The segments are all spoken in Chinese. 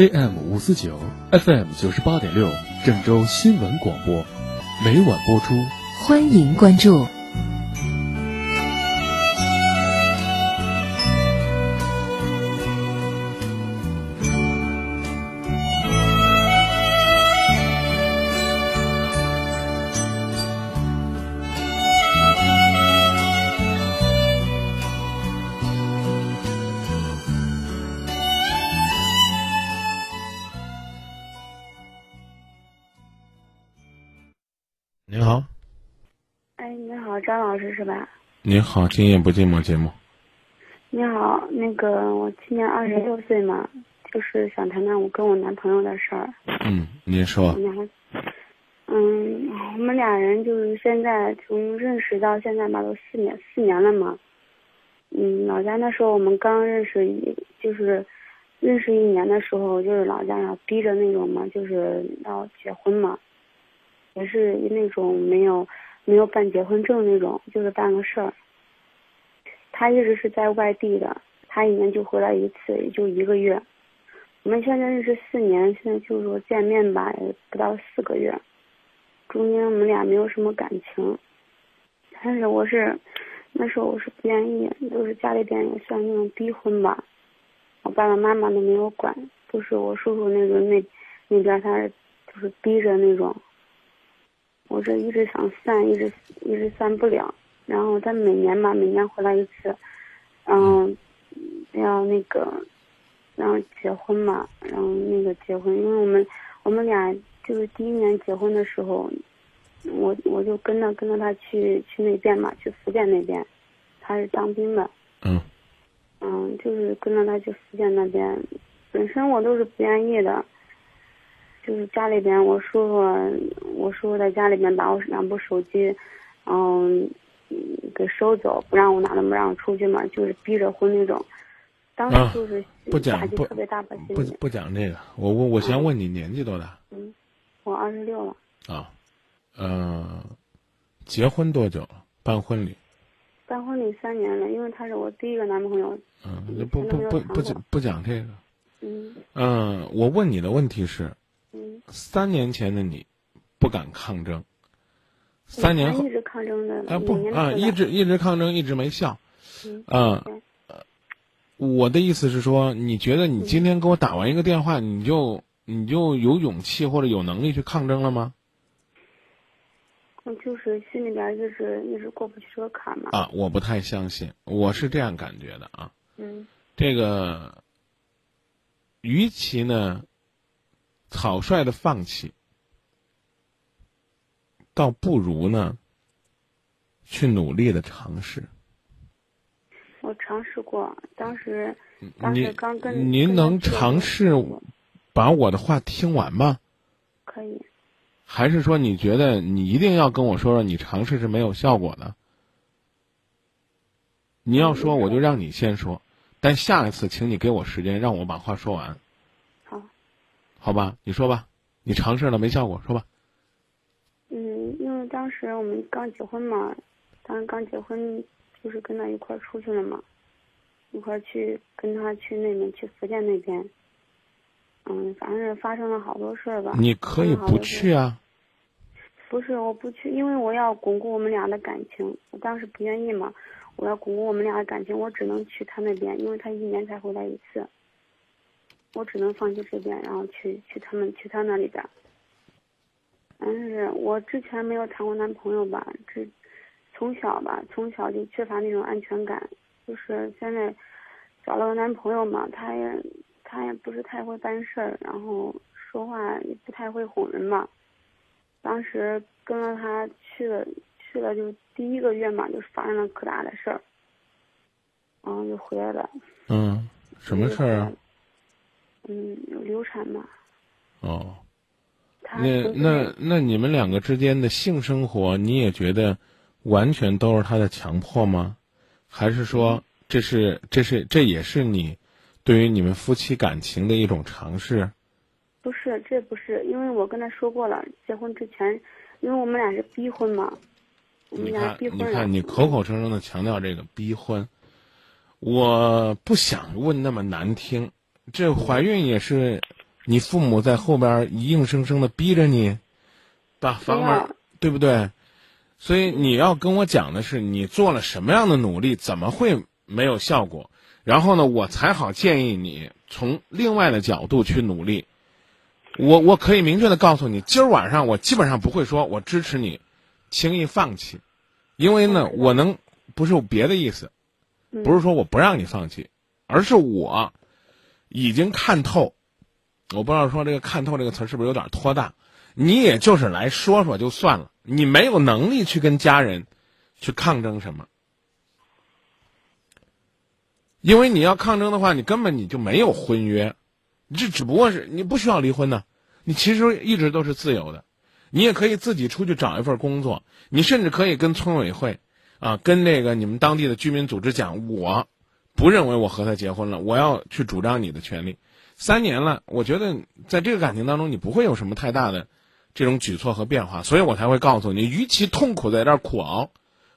AM 五四九，FM 九十八点六，郑州新闻广播，每晚播出，欢迎关注。吧？您好，今夜不寂寞节目。你好，那个我今年二十六岁嘛，就是想谈谈我跟我男朋友的事儿。嗯，您说嗯，我们俩人就是现在从认识到现在吧，都四年四年了嘛。嗯，老家那时候我们刚认识一，就是认识一年的时候，就是老家要逼着那种嘛，就是要结婚嘛，也是那种没有没有办结婚证那种，就是办个事儿。他一直是在外地的，他一年就回来一次，也就一个月。我们现在认识四年，现在就是说见面吧，也不到四个月，中间我们俩没有什么感情。但是我是那时候我是不愿意，就是家里边也算那种逼婚吧，我爸爸妈妈都没有管，都是我叔叔那个那那边他是就是逼着那种。我这一直想散，一直一直散不了。然后他每年吧，每年回来一次，嗯，要那个，然后结婚嘛，然后那个结婚，因为我们我们俩就是第一年结婚的时候，我我就跟着跟着他去去那边嘛，去福建那边，他是当兵的，嗯。嗯，就是跟着他去福建那边，本身我都是不愿意的，就是家里边我叔叔，我叔叔在家里边把我两部手机，嗯。给收走，不让我拿，那么让我出去嘛，就是逼着婚那种。当时就是不讲特别大吧，不。不讲这个，我我我先问你年纪多大嗯，我二十六了，啊？呃，结婚多久了？办婚礼？办婚礼三年了，因为他是我第一个男朋友。嗯，不不不不讲不讲这个。嗯嗯，我问你的问题是，嗯。三年前的你不敢抗争，三年后一直抗争的，啊不啊，一直一直抗争，一直没效。嗯啊对，我的意思是说，你觉得你今天给我打完一个电话，你就你就有勇气或者有能力去抗争了吗？我就是心里边就是一直过不去这个坎嘛。啊，我不太相信，我是这样感觉的啊。嗯这个，与其呢草率的放弃，倒不如呢去努力的尝试。我尝试过，当时当时您刚跟您能尝试把我的话听完吗？可以，还是说你觉得你一定要跟我说说你尝试是没有效果的？你要说我就让你先说，但下一次请你给我时间让我把话说完，好。好吧？你说吧，你尝试了没效果，说吧。嗯，因为当时我们刚结婚嘛，当时刚结婚就是跟他一块儿出去了嘛，一块儿去跟他去那边去福建那边，嗯，反正是发生了好多事儿吧。你可以不去啊，不是我不去，因为我要巩固我们俩的感情。我当时不愿意嘛，我要巩固我们俩的感情，我只能去他那边，因为他一年才回来一次。我只能放弃这边，然后去去他们去他那里边。但是我之前没有谈过男朋友吧，这从小吧，从小就缺乏那种安全感。就是现在找了个男朋友嘛，他也他也不是太会办事儿，然后说话也不太会哄人嘛。当时跟着他去了，去了就第一个月嘛，就发生了可大的事儿，然后就回来了。嗯，什么事儿啊？嗯，有流产嘛。哦，那那那你们两个之间的性生活，你也觉得完全都是他的强迫吗？还是说这是这是这也是你对于你们夫妻感情的一种尝试？不是，这不是，因为我跟他说过了，结婚之前，因为我们俩是逼婚嘛，我们你看，俩逼婚了。你看，你口口声声的强调这个逼婚，我不想问那么难听，这怀孕也是你父母在后边硬生生的逼着你把房门，对不对？所以你要跟我讲的是你做了什么样的努力，怎么会没有效果？然后呢，我才好建议你从另外的角度去努力。我我可以明确的告诉你，今儿晚上我基本上不会说我支持你轻易放弃，因为呢，我能不是别的意思，不是说我不让你放弃，而是我已经看透。我不知道说这个“看透”这个词是不是有点拖大？你也就是来说说就算了，你没有能力去跟家人去抗争什么，因为你要抗争的话，你根本你就没有婚约，你这只不过是你不需要离婚呢，你其实一直都是自由的，你也可以自己出去找一份工作，你甚至可以跟村委会啊，跟那个你们当地的居民组织讲，我不认为我和他结婚了，我要去主张你的权利。三年了，我觉得在这个感情当中，你不会有什么太大的这种举措和变化，所以我才会告诉你，与其痛苦在这儿苦熬，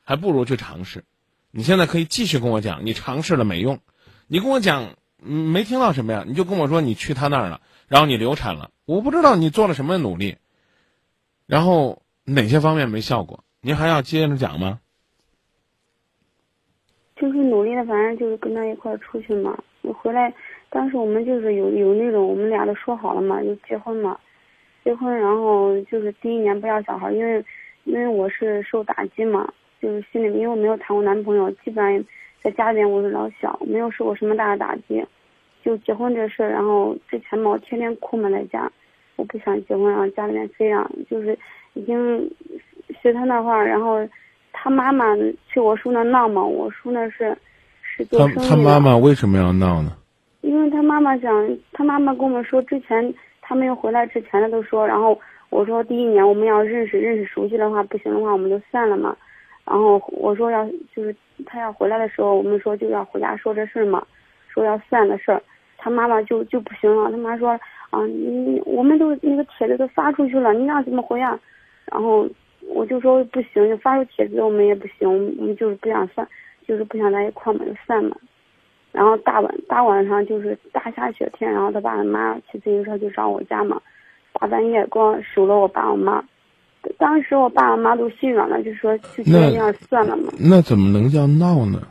还不如去尝试。你现在可以继续跟我讲，你尝试了没用，你跟我讲没听到什么呀？你就跟我说你去他那儿了，然后你流产了，我不知道你做了什么努力，然后哪些方面没效果，您还要接着讲吗？就是努力的，反正就是跟他一块出去嘛，我回来。当时我们就是有有那种，我们俩都说好了嘛，就结婚嘛，结婚，然后就是第一年不要小孩，因为因为我是受打击嘛，就是心里因为我没有谈过男朋友，基本上在家里面我是老小，没有受过什么大的打击，就结婚这事儿，然后之前嘛我天天哭嘛在家，我不想结婚，然后家里面这样，就是已经学他那话，然后他妈妈去我叔那闹嘛，我叔那是是做生意的。他他妈妈为什么要闹呢？因为他妈妈想，他妈妈跟我们说，之前他没有回来之前的都说，然后我说第一年我们要认识认识熟悉的话，不行的话我们就散了嘛。然后我说要就是他要回来的时候，我们说就要回家说这事儿嘛，说要散的事儿。他妈妈就就不行了，他妈说啊你我们都那个帖子都发出去了，你让怎么回啊？然后我就说不行，就发出帖子我们也不行，我们就是不想散，就是不想在一块嘛就散嘛。然后大晚大晚上就是大下雪天，然后他爸他妈骑自行车就上我家嘛，大半夜光数了我爸我妈，当时我爸我妈都心软了，就说就这样算了嘛。那怎么能叫闹呢？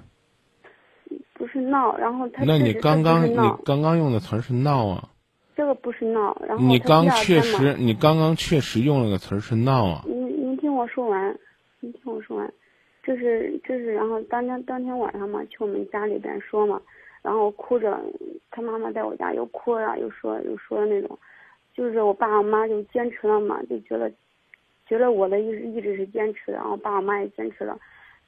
不是闹，然后他那你刚刚你刚刚用的词是闹啊？这个不是闹，然后你刚确实你刚刚确实用了个词是闹啊。您您听我说完，你听我说完。这是这是，然后当天当天晚上嘛，去我们家里边说嘛，然后哭着，他妈妈在我家又哭了，又说又说的那种，就是我爸我妈就坚持了嘛，就觉得，觉得我的意一直是坚持，然后爸我妈也坚持了。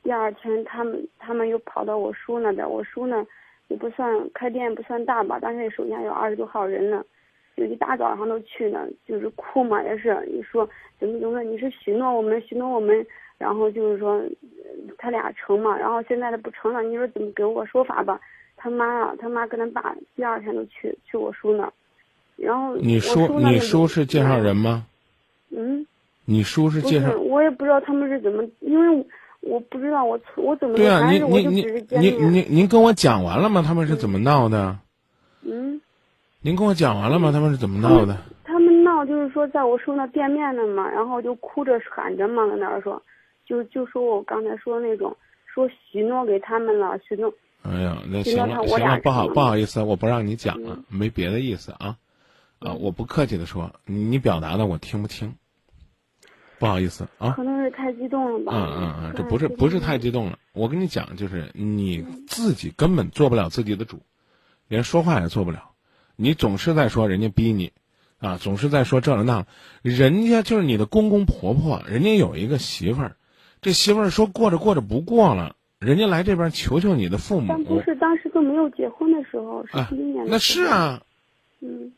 第二天他们他们又跑到我叔那边，我叔呢也不算开店不算大吧，但是手下有二十多号人呢，就一大早上都去呢，就是哭嘛，也是你说怎么怎么，你是许诺我们许诺我们。然后就是说，他俩成嘛，然后现在他不成了，你说怎么给我说法吧？他妈啊，他妈跟他爸第二天都去去我叔那，然后你叔你叔是介绍人吗？嗯，你叔是介绍，我也不知道他们是怎么，因为我不知道我我怎么对啊，您您您您您您跟我讲完了吗？他们是怎么闹的？嗯，您跟我讲完了吗？他们是怎么闹的？他们闹就是说在我叔那店面呢嘛，然后就哭着喊着嘛，在那儿说。就就说我刚才说那种，说许诺给他们了，许诺。哎呀，那行了行了，不好不好意思，我不让你讲了，没别的意思啊，啊，我不客气的说，你表达的我听不清，不好意思啊。可能是太激动了吧。嗯嗯嗯，这不是不是太激动了，我跟你讲，就是你自己根本做不了自己的主，连说话也做不了，你总是在说人家逼你，啊，总是在说这了那了，人家就是你的公公婆婆，人家有一个媳妇儿。这媳妇儿说过着过着不过了，人家来这边求求你的父母。但不是当时都没有结婚的时候，是第一年。那是啊。嗯。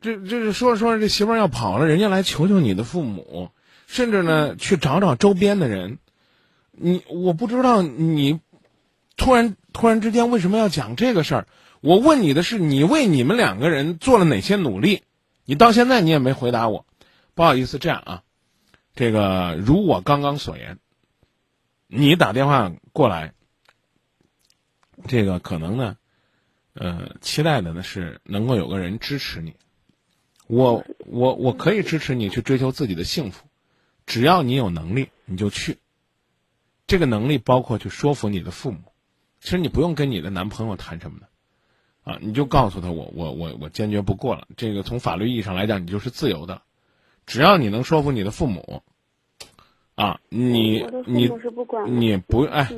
这这是说着说着，这媳妇儿要跑了，人家来求求你的父母，甚至呢去找找周边的人。你我不知道你突然突然之间为什么要讲这个事儿？我问你的是，你为你们两个人做了哪些努力？你到现在你也没回答我。不好意思，这样啊。这个如我刚刚所言，你打电话过来，这个可能呢，呃，期待的呢是能够有个人支持你。我我我可以支持你去追求自己的幸福，只要你有能力，你就去。这个能力包括去说服你的父母。其实你不用跟你的男朋友谈什么的，啊，你就告诉他我我我我坚决不过了。这个从法律意义上来讲，你就是自由的，只要你能说服你的父母，啊，你你你不哎，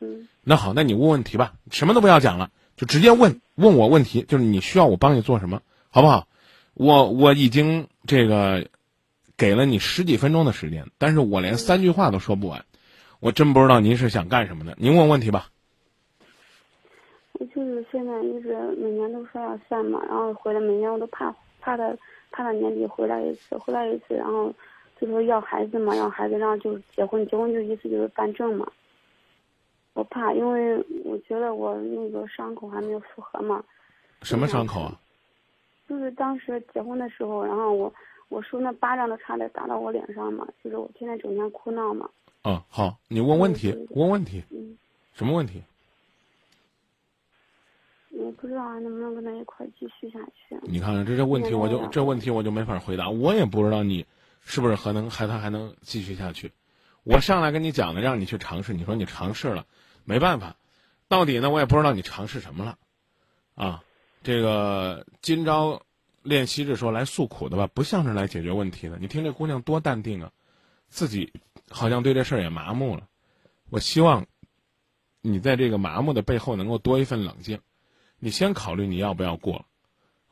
嗯，那好，那你问问题吧，什么都不要讲了，就直接问问我问题，就是你需要我帮你做什么，好不好？我我已经这个给了你十几分钟的时间，但是我连三句话都说不完，我真不知道您是想干什么的。您问问题吧。我就是现在一直每年都说要散嘛，然后回来每年我都怕怕他怕他年底回来一次，回来一次，然后就说要孩子嘛，要孩子，然后就结婚，结婚就意思就是办证嘛。我怕，因为我觉得我那个伤口还没有复合嘛。什么伤口啊？就是当时结婚的时候，然后我我叔那巴掌都差点打到我脸上嘛，就是我天天整天哭闹嘛。嗯，好，你问问题，问问题。嗯。什么问题？我不知道还能不能跟他一块继续下去。你看看这这问题，我就这问题我就没法回答。我也不知道你是不是还能还他还能继续下去。我上来跟你讲的，让你去尝试，你说你尝试了，没办法。到底呢，我也不知道你尝试什么了，啊。这个今朝练习着说来诉苦的吧，不像是来解决问题的。你听这姑娘多淡定啊，自己好像对这事儿也麻木了。我希望你在这个麻木的背后能够多一份冷静。你先考虑你要不要过，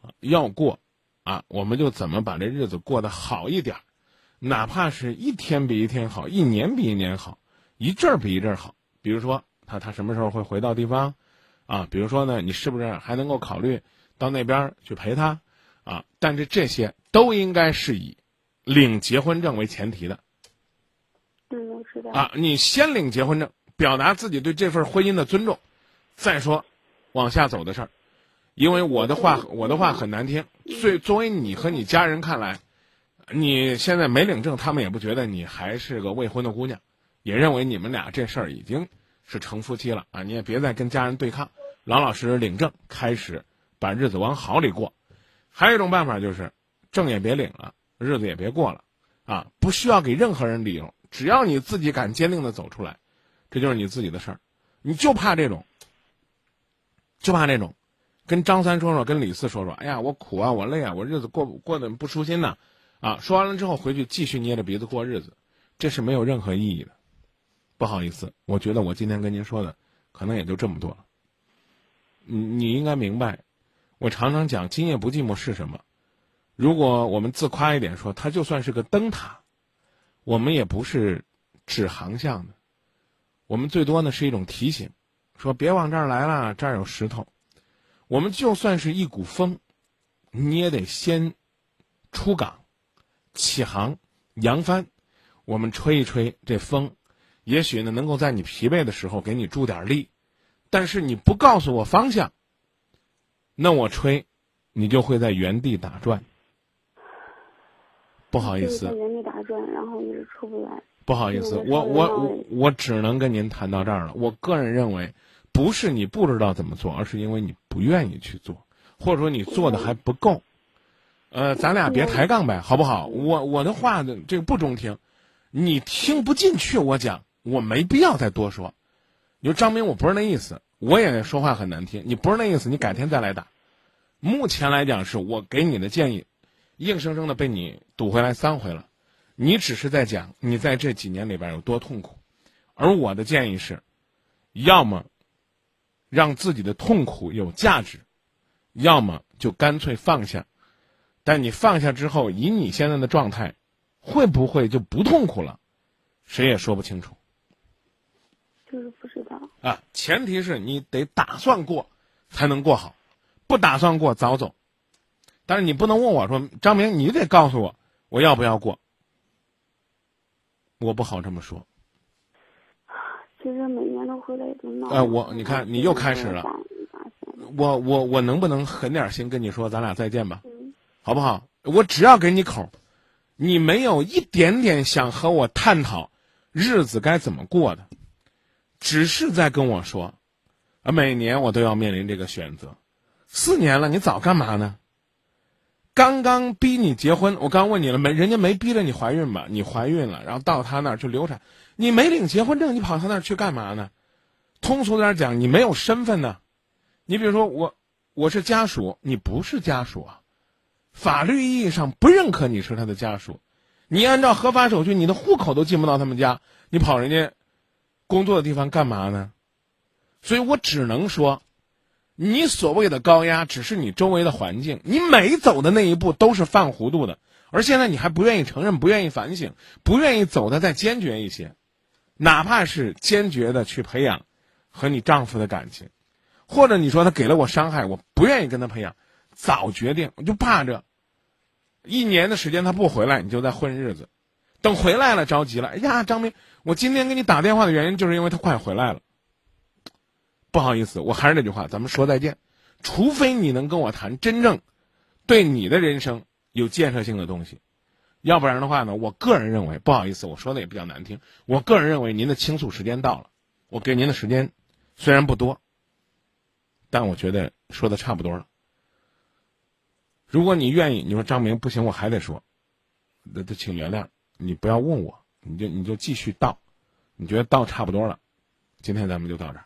啊，要过，啊，我们就怎么把这日子过得好一点，哪怕是一天比一天好，一年比一年好，一阵儿比一阵儿好。比如说他他什么时候会回到地方？啊，比如说呢，你是不是还能够考虑到那边去陪他？啊，但是这些都应该是以领结婚证为前提的。嗯，我知道。啊，你先领结婚证，表达自己对这份婚姻的尊重，再说往下走的事儿。因为我的话，我的话很难听。最作为你和你家人看来，你现在没领证，他们也不觉得你还是个未婚的姑娘，也认为你们俩这事儿已经是成夫妻了啊！你也别再跟家人对抗。老老实实领证，开始把日子往好里过。还有一种办法就是，证也别领了，日子也别过了，啊，不需要给任何人理由，只要你自己敢坚定的走出来，这就是你自己的事儿。你就怕这种，就怕那种，跟张三说说，跟李四说说，哎呀，我苦啊，我累啊，我日子过过得不舒心呐，啊，说完了之后回去继续捏着鼻子过日子，这是没有任何意义的。不好意思，我觉得我今天跟您说的，可能也就这么多了。你你应该明白，我常常讲“今夜不寂寞”是什么。如果我们自夸一点说，它就算是个灯塔，我们也不是指航向的，我们最多呢是一种提醒，说别往这儿来了，这儿有石头。我们就算是一股风，你也得先出港、起航、扬帆。我们吹一吹这风，也许呢能够在你疲惫的时候给你助点力。但是你不告诉我方向，那我吹，你就会在原地打转。不好意思，原地打转，然后一直出不来。不好意思，我我我我只能跟您谈到这儿了。我个人认为，不是你不知道怎么做，而是因为你不愿意去做，或者说你做的还不够。呃，咱俩别抬杠呗，好不好？我我的话呢，这个不中听，你听不进去，我讲，我没必要再多说。你说张明，我不是那意思，我也说话很难听。你不是那意思，你改天再来打。目前来讲，是我给你的建议，硬生生的被你堵回来三回了。你只是在讲你在这几年里边有多痛苦，而我的建议是，要么让自己的痛苦有价值，要么就干脆放下。但你放下之后，以你现在的状态，会不会就不痛苦了？谁也说不清楚。就是不知道啊，前提是你得打算过，才能过好，不打算过早走。但是你不能问我说张明，你得告诉我我要不要过，我不好这么说。其实每年都回来都闹。哎，我你看你又开始了。我我我能不能狠点心跟你说咱俩再见吧？好不好？我只要给你口，你没有一点点想和我探讨日子该怎么过的。只是在跟我说，啊，每年我都要面临这个选择，四年了，你早干嘛呢？刚刚逼你结婚，我刚问你了没？人家没逼着你怀孕吧？你怀孕了，然后到他那儿去流产，你没领结婚证，你跑他那儿去干嘛呢？通俗点讲，你没有身份呢。你比如说我，我是家属，你不是家属啊，法律意义上不认可你是他的家属。你按照合法手续，你的户口都进不到他们家，你跑人家工作的地方干嘛呢？所以我只能说。你所谓的高压，只是你周围的环境。你每走的那一步都是犯糊涂的，而现在你还不愿意承认，不愿意反省，不愿意走的再坚决一些，哪怕是坚决的去培养和你丈夫的感情，或者你说他给了我伤害，我不愿意跟他培养，早决定，我就怕着一年的时间他不回来，你就在混日子，等回来了着急了，哎呀，张明，我今天给你打电话的原因就是因为他快回来了。不好意思，我还是那句话，咱们说再见。除非你能跟我谈真正对你的人生有建设性的东西，要不然的话呢，我个人认为，不好意思，我说的也比较难听。我个人认为，您的倾诉时间到了，我给您的时间虽然不多，但我觉得说的差不多了。如果你愿意，你说张明不行，我还得说，那那请原谅，你不要问我，你就你就继续道，你觉得道差不多了，今天咱们就到这儿。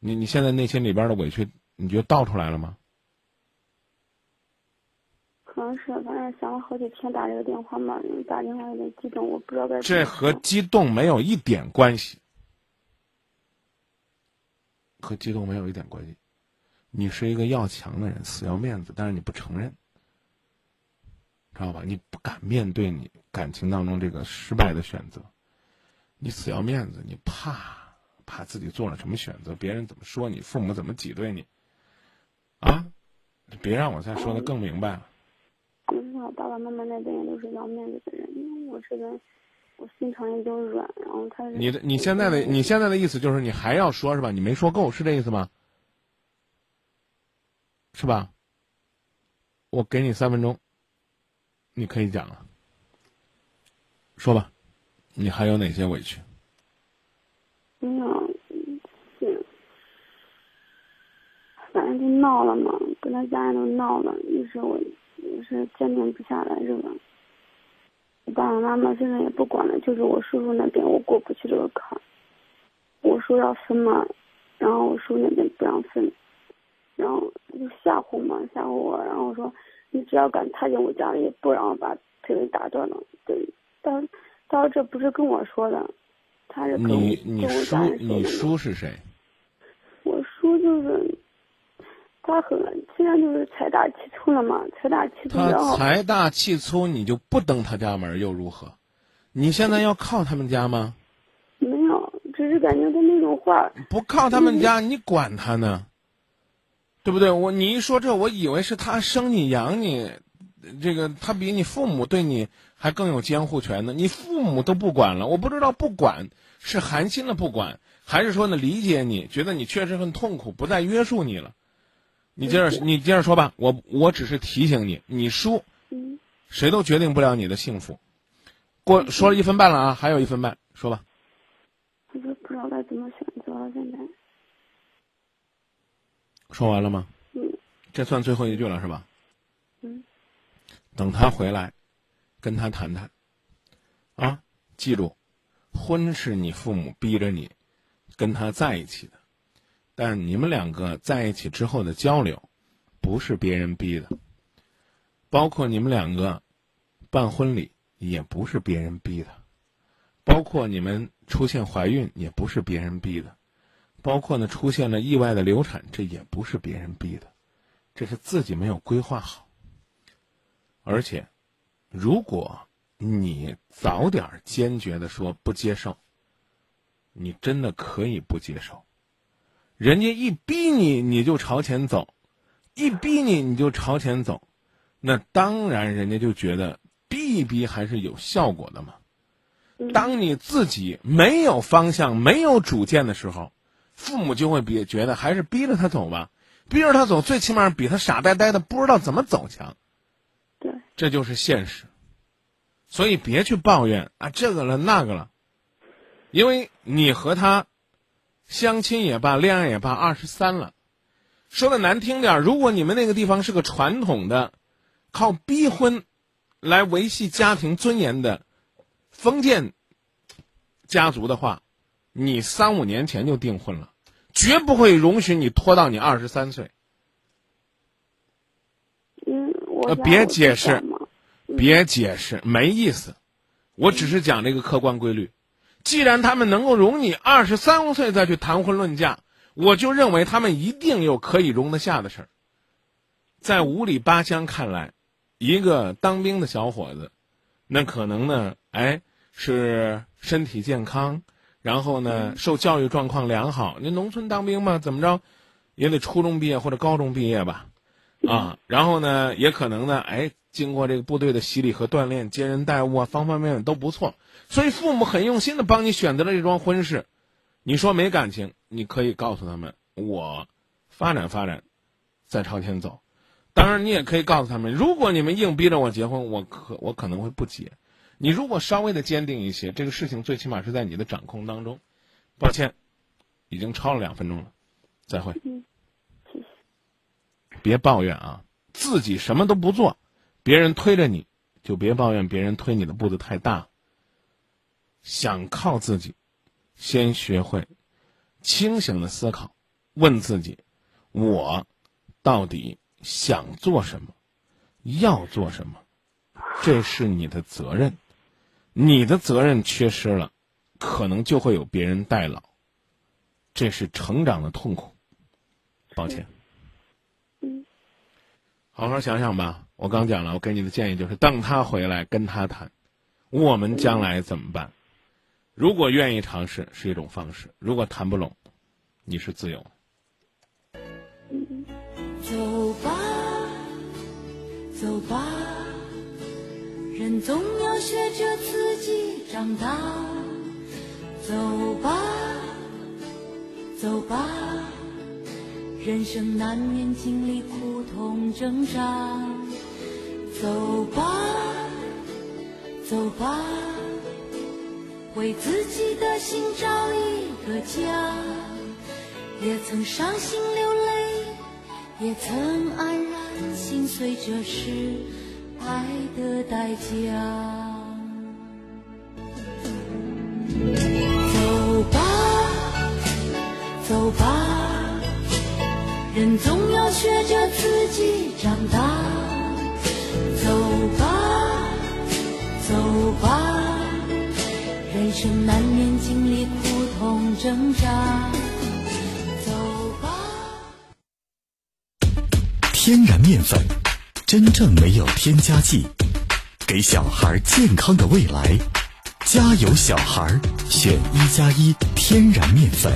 你你现在内心里边的委屈，你觉得倒出来了吗？可能是，反正想了好几天打这个电话嘛，打电话有点激动，我不知道该。这和激动没有一点关系，和激动没有一点关系。你是一个要强的人，死要面子，但是你不承认，知道吧？你不敢面对你感情当中这个失败的选择，你死要面子，你怕。怕自己做了什么选择，别人怎么说你，父母怎么挤兑你，啊！别让我再说的更明白了。我爸爸妈妈那边也都是要面子的人，我这边我心肠也就软，然后他。你的你现在的你现在的意思就是你还要说是吧？你没说够是这意思吗？是吧？我给你三分钟，你可以讲了，说吧，你还有哪些委屈？没有，是，反正就闹了嘛，跟他家人都闹了，一直我也是坚定不下来这个。我爸爸妈妈现在也不管了，就是我叔叔那边我过不去这个坎儿。我说要分嘛，然后我叔那边不让分，然后就吓唬嘛，吓唬我，然后说你只要敢踏进我家里，不让我把腿给打断了。对，但他说这不是跟我说的。你你叔你叔是谁？我叔就是他很现在就是财大气粗了嘛，财大气粗。他财大气粗，你就不登他家门又如何？你现在要靠他们家吗？没有，只是感觉他那种话。不靠他们家，你管他呢？对不对？我你一说这，我以为是他生你养你，这个他比你父母对你还更有监护权呢。你父母都不管了，我不知道不管。是寒心的不管，还是说呢理解你，觉得你确实很痛苦，不再约束你了？你接着你接着说吧，我我只是提醒你，你输，谁都决定不了你的幸福。过说了一分半了啊，还有一分半，说吧。我就不知道该怎么选择了，现在。说完了吗？嗯。这算最后一句了是吧？嗯。等他回来，跟他谈谈。啊，记住。婚是你父母逼着你跟他在一起的，但你们两个在一起之后的交流，不是别人逼的。包括你们两个办婚礼，也不是别人逼的；包括你们出现怀孕，也不是别人逼的；包括呢出现了意外的流产，这也不是别人逼的，这是自己没有规划好。而且，如果。你早点坚决的说不接受，你真的可以不接受。人家一逼你，你就朝前走，一逼你，你就朝前走，那当然人家就觉得逼一逼还是有效果的嘛。当你自己没有方向、没有主见的时候，父母就会比觉得还是逼着他走吧，逼着他走，最起码比他傻呆呆的不知道怎么走强。对，这就是现实。所以别去抱怨啊，这个了那个了，因为你和他相亲也罢，恋爱也罢，二十三了，说的难听点儿，如果你们那个地方是个传统的，靠逼婚来维系家庭尊严的封建家族的话，你三五年前就订婚了，绝不会容许你拖到你二十三岁。嗯，我别解释别解释，没意思。我只是讲这个客观规律。既然他们能够容你二十三岁再去谈婚论嫁，我就认为他们一定有可以容得下的事儿。在五里八乡看来，一个当兵的小伙子，那可能呢，哎，是身体健康，然后呢，受教育状况良好。那农村当兵嘛，怎么着，也得初中毕业或者高中毕业吧。啊，然后呢，也可能呢，哎，经过这个部队的洗礼和锻炼，接人待物啊，方方面面都不错，所以父母很用心的帮你选择了这桩婚事。你说没感情，你可以告诉他们，我发展发展，再朝前走。当然，你也可以告诉他们，如果你们硬逼着我结婚，我可我可能会不结。你如果稍微的坚定一些，这个事情最起码是在你的掌控当中。抱歉，已经超了两分钟了，再会。别抱怨啊，自己什么都不做，别人推着你，就别抱怨别人推你的步子太大。想靠自己，先学会清醒的思考，问自己：我到底想做什么，要做什么？这是你的责任，你的责任缺失了，可能就会有别人代劳，这是成长的痛苦。抱歉。嗯好好想想吧。我刚讲了，我给你的建议就是等他回来跟他谈，我们将来怎么办？如果愿意尝试是一种方式，如果谈不拢，你是自由。走吧，走吧，人总要学着自己长大。走吧，走吧，人生难免经历苦痛挣扎。走吧，走吧，为自己的心找一个家。也曾伤心流泪，也曾黯然心碎，这是爱的代价。走吧，走吧，人总要学着自己长大。生难免经历苦痛挣扎。走吧。天然面粉，真正没有添加剂，给小孩健康的未来。家有小孩，选一加一天然面粉，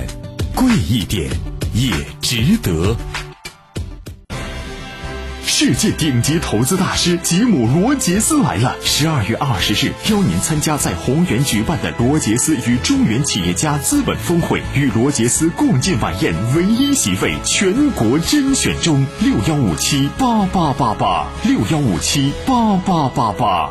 贵一点也值得。世界顶级投资大师吉姆·罗杰斯来了！十二月二十日，邀您参加在宏源举办的罗杰斯与中原企业家资本峰会，与罗杰斯共进晚宴，唯一席位全国甄选中，六幺五七八八八八，六幺五七八八八八。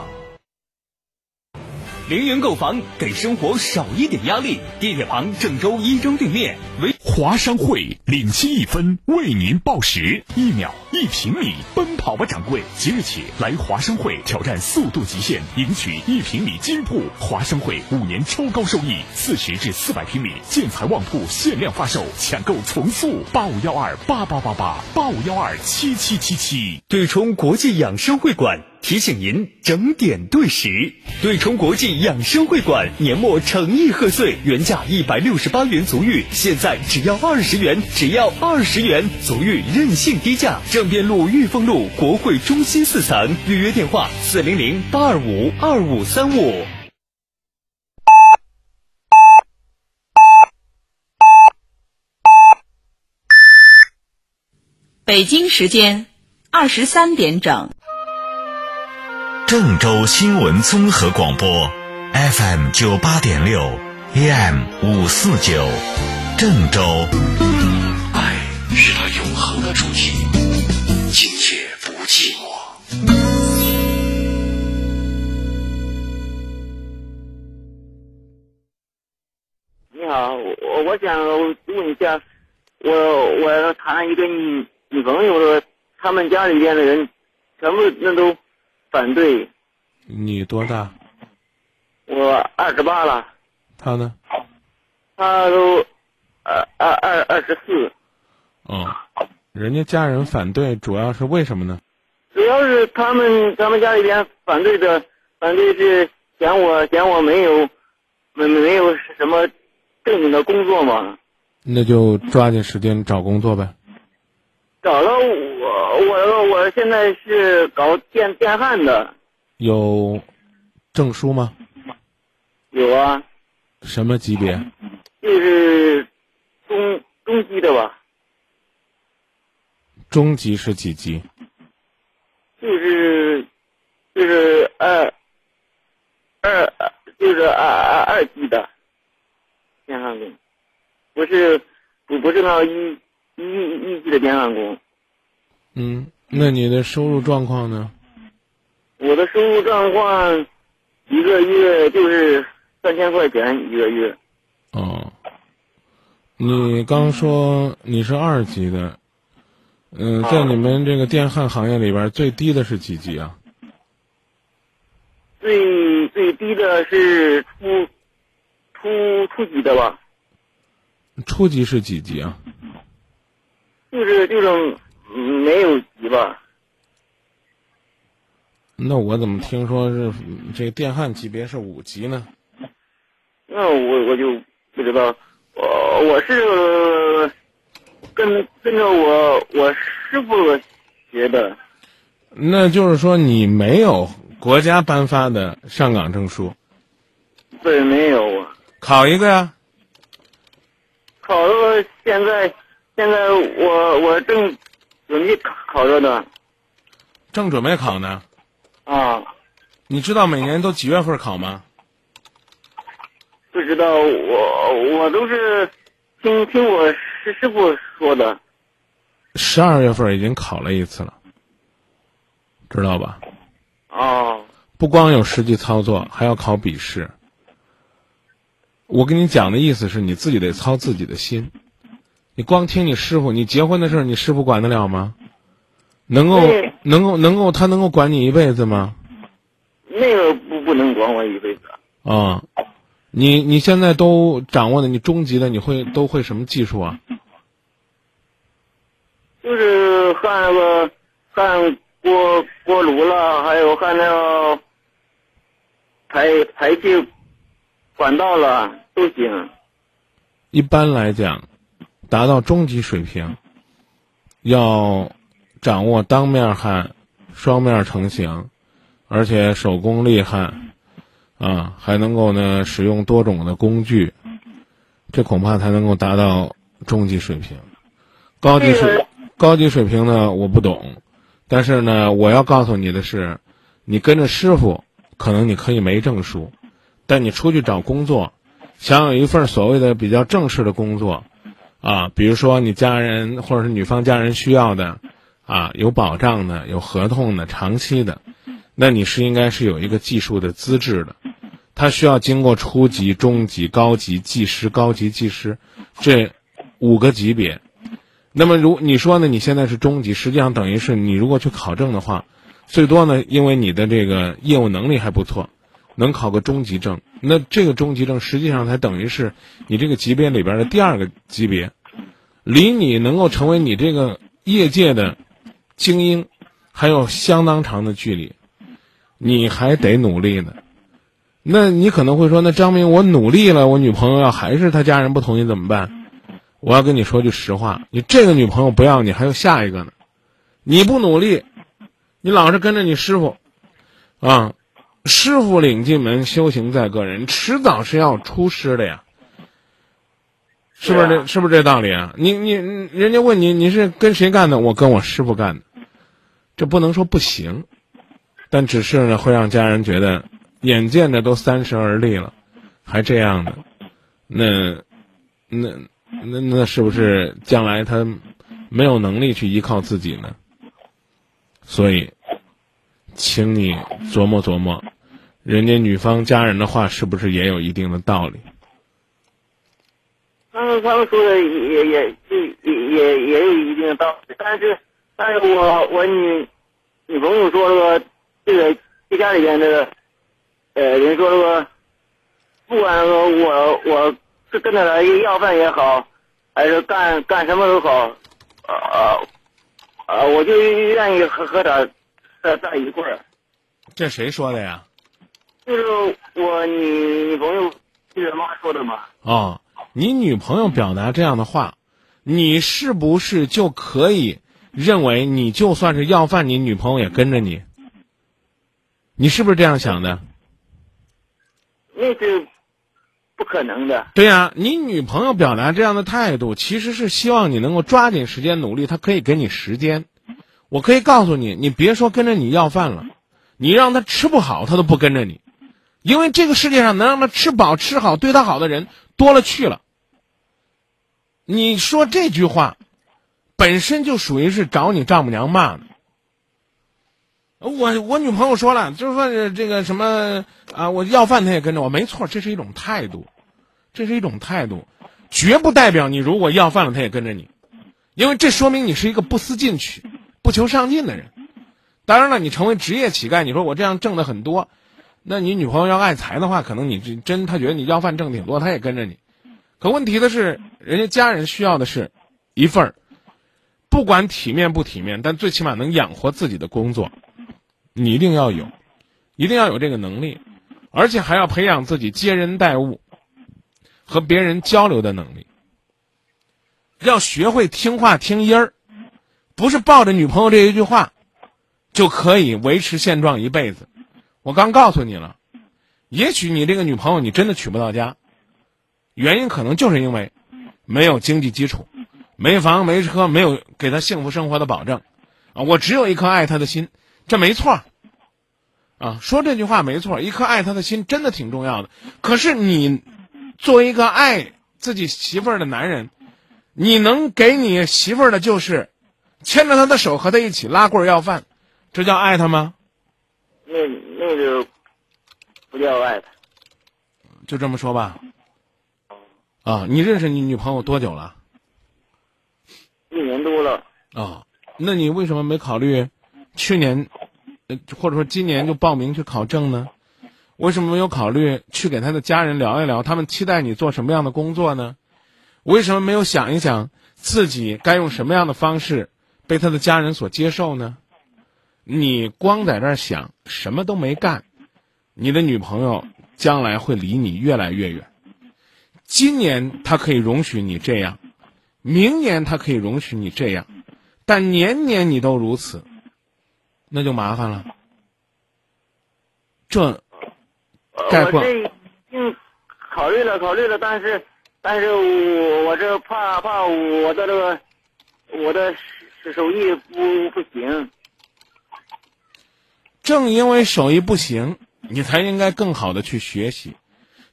零元购房，给生活少一点压力。地铁旁郑州一中对面，为华商会领先一分，为您报时，一秒一平米，奔跑吧掌柜！即日起来华商会挑战速度极限，赢取一平米金铺。华商会五年超高收益，四十至四百平米建材旺铺限量发售，抢购从速八五幺二八八八八八五幺二七七七七。对冲国际养生会馆提醒您整点对时。对冲国际养生会馆年末诚意贺岁，原价一百六十八元足浴，现在只要二十元，只要二十元，足浴任性低价。正边路裕丰路国会中心四层，预约电话四零零八二五二五三五。北京时间二十三点整。郑州新闻综合广播，FM 九八点六，AM 五四九，郑州。爱是他永恒的主题，今夜不寂寞。你好，我我想问一下，我我谈了一个女女朋友的，他们家里边的人全部那都反对。你多大？我二十八了，他呢？他都二二二二十四。哦，人家家人反对，主要是为什么呢？主要是他们他们家里边反对的，反对是嫌我嫌我没有没没有什么正经的工作嘛。那就抓紧时间找工作呗。找了我我我现在是搞电电焊的。有证书吗？有啊。什么级别？就是中中级的吧。中级是几级？就是就是二二就是二二二级的电焊工，不是不不是那一一一级的电焊工。嗯，那你的收入状况呢？我的收入状况一个月就是三千块钱一个月。哦，你刚说你是二级的。嗯，在你们这个电焊行业里边，最低的是几级啊？最最低的是初初初级的吧？初级是几级啊？就是这种没有级吧？那我怎么听说是这电焊级别是五级呢？那我我就不知道，我我是。跟跟着我我师傅学的，那就是说你没有国家颁发的上岗证书，对，没有啊。考一个呀。考了，现在现在我我正准备考考着呢。正准备考呢。啊。你知道每年都几月份考吗？不知道，我我都是听听我师师傅。说的，十二月份已经考了一次了，知道吧？哦，不光有实际操作，还要考笔试。我跟你讲的意思是你自己得操自己的心，你光听你师傅，你结婚的事你师傅管得了吗？能够能够能够他能够管你一辈子吗？那个不不能管我一辈子。啊，你你现在都掌握的你中级的你会都会什么技术啊？就是焊那个焊锅锅炉了，还有焊那个排排气管道了，都行。一般来讲，达到中级水平，要掌握当面焊、双面成型，而且手工厉害，啊，还能够呢使用多种的工具，这恐怕才能够达到中级水平。高级水。高级水平呢，我不懂，但是呢，我要告诉你的是，你跟着师傅，可能你可以没证书，但你出去找工作，想有一份所谓的比较正式的工作，啊，比如说你家人或者是女方家人需要的，啊，有保障的、有合同的、长期的，那你是应该是有一个技术的资质的，他需要经过初级、中级、高级技师、高级技师这五个级别。那么，如你说呢？你现在是中级，实际上等于是你如果去考证的话，最多呢，因为你的这个业务能力还不错，能考个中级证。那这个中级证实际上才等于是你这个级别里边的第二个级别，离你能够成为你这个业界的精英还有相当长的距离，你还得努力呢。那你可能会说，那张明，我努力了，我女朋友要还是他家人不同意怎么办？我要跟你说句实话，你这个女朋友不要你，还有下一个呢。你不努力，你老是跟着你师傅，啊，师傅领进门，修行在个人，迟早是要出师的呀。是不是这？是不是这道理啊？你你人家问你，你是跟谁干的？我跟我师傅干的。这不能说不行，但只是呢，会让家人觉得，眼见着都三十而立了，还这样的，那那。那那是不是将来他没有能力去依靠自己呢？所以，请你琢磨琢磨，人家女方家人的话是不是也有一定的道理？他们他们说的也也也也也也有一定的道理，但是但是我我女女朋友说了个这个这家里边这个呃人说了个，不管我我是跟他来要饭也好，还是干干什么都好，呃呃我就愿意和和他在在一块儿。这谁说的呀？就是我女女朋友对他妈说的嘛。哦，你女朋友表达这样的话，你是不是就可以认为你就算是要饭，你女朋友也跟着你？你是不是这样想的？那是不可能的。对呀、你女朋友表达这样的态度，其实是希望你能够抓紧时间努力，她可以给你时间。我可以告诉你，你别说跟着你要饭了，你让她吃不好，她都不跟着你，因为这个世界上能让他吃饱吃好、对他好的人多了去了。你说这句话，本身就属于是找你丈母娘骂的。我我女朋友说了，就是说这个什么啊，我要饭她也跟着我，没错，这是一种态度，这是一种态度，绝不代表你如果要饭了她也跟着你，因为这说明你是一个不思进取、不求上进的人。当然了，你成为职业乞丐，你说我这样挣的很多，那你女朋友要爱财的话，可能你这真她觉得你要饭挣挺多，她也跟着你。可问题的是，人家家人需要的是一份儿，不管体面不体面，但最起码能养活自己的工作。你一定要有，一定要有这个能力，而且还要培养自己接人待物和别人交流的能力。要学会听话听音儿，不是抱着女朋友这一句话就可以维持现状一辈子。我刚告诉你了，也许你这个女朋友你真的娶不到家，原因可能就是因为没有经济基础，没房没车，没有给她幸福生活的保证啊！我只有一颗爱她的心。这没错，啊，说这句话没错，一颗爱他的心真的挺重要的。可是你作为一个爱自己媳妇儿的男人，你能给你媳妇儿的就是牵着她的手和她一起拉棍儿要饭，这叫爱她吗？那那就不叫外的。就这么说吧。啊，你认识你女朋友多久了？一年多了。啊，那你为什么没考虑？去年，呃，或者说今年就报名去考证呢？为什么没有考虑去给他的家人聊一聊，他们期待你做什么样的工作呢？为什么没有想一想自己该用什么样的方式被他的家人所接受呢？你光在这儿想，什么都没干，你的女朋友将来会离你越来越远。今年她可以容许你这样，明年她可以容许你这样，但年年你都如此。那就麻烦了，这概括我这已经考虑了，考虑了，但是，但是我我这怕怕我的这个我的手手艺不不行。正因为手艺不行，你才应该更好的去学习。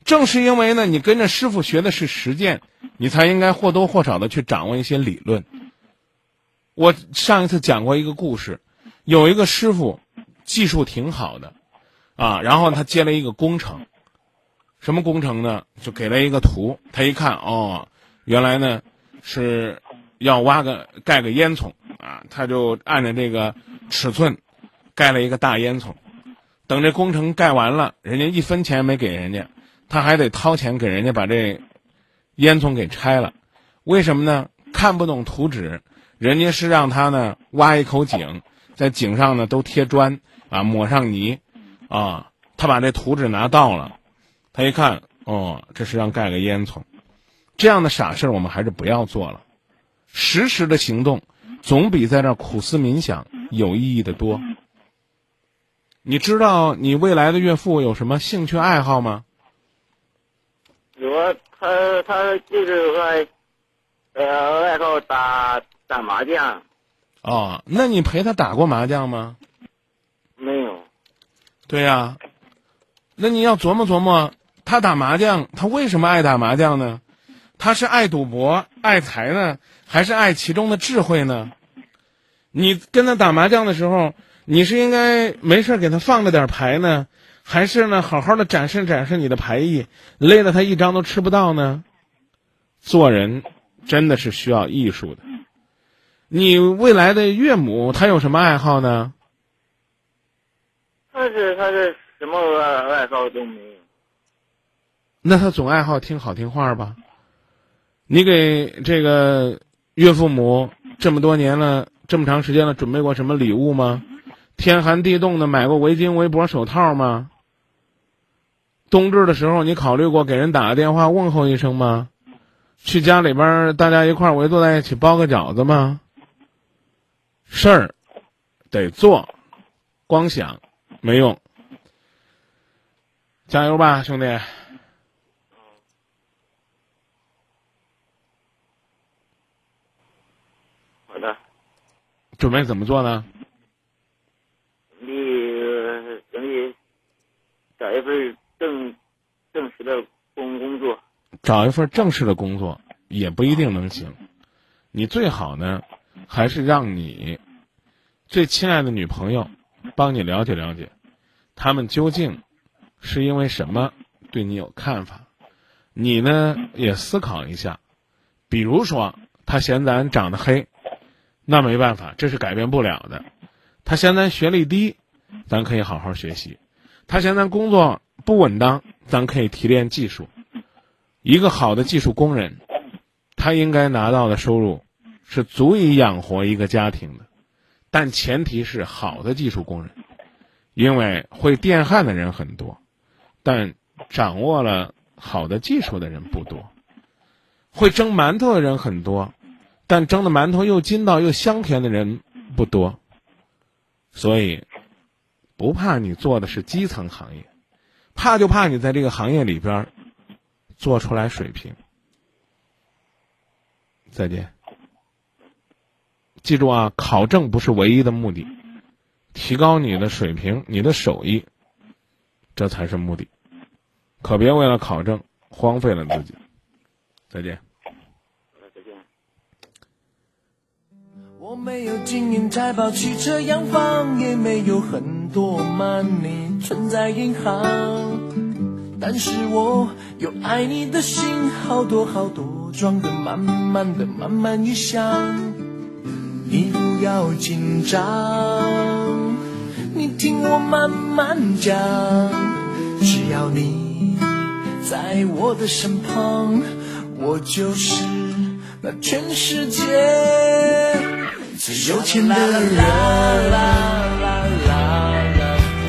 正是因为呢，你跟着师傅学的是实践，你才应该或多或少的去掌握一些理论。我上一次讲过一个故事。有一个师傅，技术挺好的，啊，然后他接了一个工程，什么工程呢？就给了一个图，他一看，哦，原来呢是要挖个盖个烟囱啊，他就按照这个尺寸盖了一个大烟囱。等这工程盖完了，人家一分钱没给人家，他还得掏钱给人家把这烟囱给拆了。为什么呢？看不懂图纸，人家是让他呢挖一口井。在井上呢都贴砖啊，抹上泥，啊，他把这图纸拿到了，他一看，哦，这是让盖个烟囱，这样的傻事儿我们还是不要做了，实时的行动总比在这苦思冥想有意义的多。你知道你未来的岳父有什么兴趣爱好吗？有啊，他他就是爱，呃，爱好打打麻将。哦，那你陪他打过麻将吗？没有。对呀、啊，那你要琢磨琢磨，他打麻将，他为什么爱打麻将呢？他是爱赌博、爱财呢，还是爱其中的智慧呢？你跟他打麻将的时候，你是应该没事给他放着点牌呢，还是呢好好的展示展示你的牌艺，累得他一张都吃不到呢？做人真的是需要艺术的。你未来的岳母她有什么爱好呢？他是他是什么爱爱好都没有。那他总爱好听好听话吧？你给这个岳父母这么多年了，这么长时间了，准备过什么礼物吗？天寒地冻的，买过围巾、围脖、手套吗？冬至的时候，你考虑过给人打个电话问候一声吗？去家里边大家一块围坐在一起包个饺子吗？事儿得做，光想没用。加油吧，兄弟！好的，准备怎么做呢？你等你找一份正正式的工工作。找一份正式的工作也不一定能行。你最好呢，还是让你最亲爱的女朋友帮你了解了解，他们究竟是因为什么对你有看法。你呢也思考一下，比如说他嫌咱长得黑，那没办法，这是改变不了的。他嫌咱学历低，咱可以好好学习；他嫌咱工作不稳当，咱可以提炼技术。一个好的技术工人，他应该拿到的收入是足以养活一个家庭的，但前提是好的技术工人，因为会电焊的人很多，但掌握了好的技术的人不多；会蒸馒头的人很多，但蒸的馒头又筋道又香甜的人不多。所以，不怕你做的是基层行业，怕就怕你在这个行业里边。做出来水平。再见。记住啊，考证不是唯一的目的，提高你的水平、你的手艺，这才是目的。可别为了考证荒废了自己。再见。没有金银财宝、汽车洋房，也没有很多 money 存在银行。但是我有爱你的心，好多好多，装的满满的，慢慢一想，你不要紧张，你听我慢慢讲，只要你在我的身旁，我就是那全世界最有钱的人。啦啦，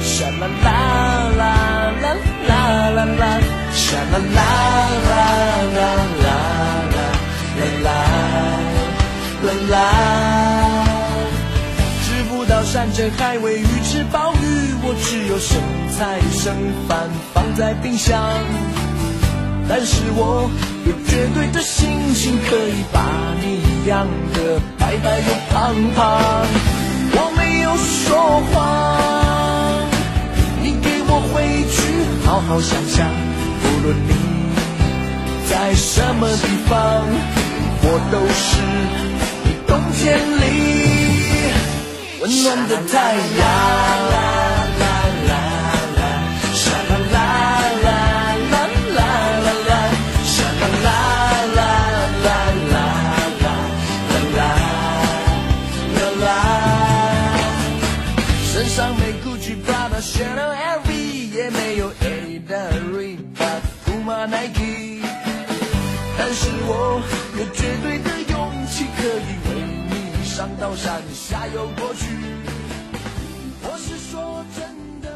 沙啦啦啦啦啦啦啦啦啦，知不道山珍海味鱼翅鲍鱼，我只有剩菜剩饭放在冰箱。但是我有绝对的信心，可以把你养得白白又胖胖。我没有说谎，你给我回去。好好想想，无论你在什么地方，我都是你冬天里温暖的太阳。下游过去。我是说真的。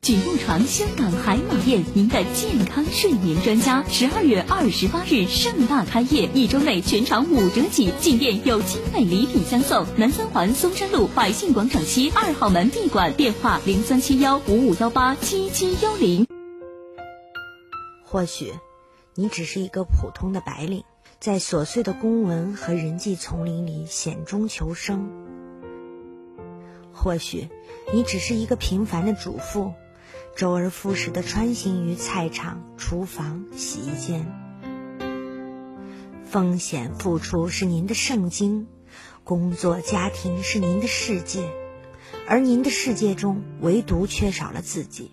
锦梦床香港海马店，您的健康睡眠专家，十二月二十八日盛大开业，一周内全场五折起，进店有精美礼品相送。南三环松山路百信广场西二号门 B 馆，电话零三七幺五五幺八七七幺零。或许，你只是一个普通的白领。在琐碎的公文和人际丛林里险中求生。或许，你只是一个平凡的主妇，周而复始的穿行于菜场、厨房、洗衣间。风险付出是您的圣经，工作家庭是您的世界，而您的世界中唯独缺少了自己。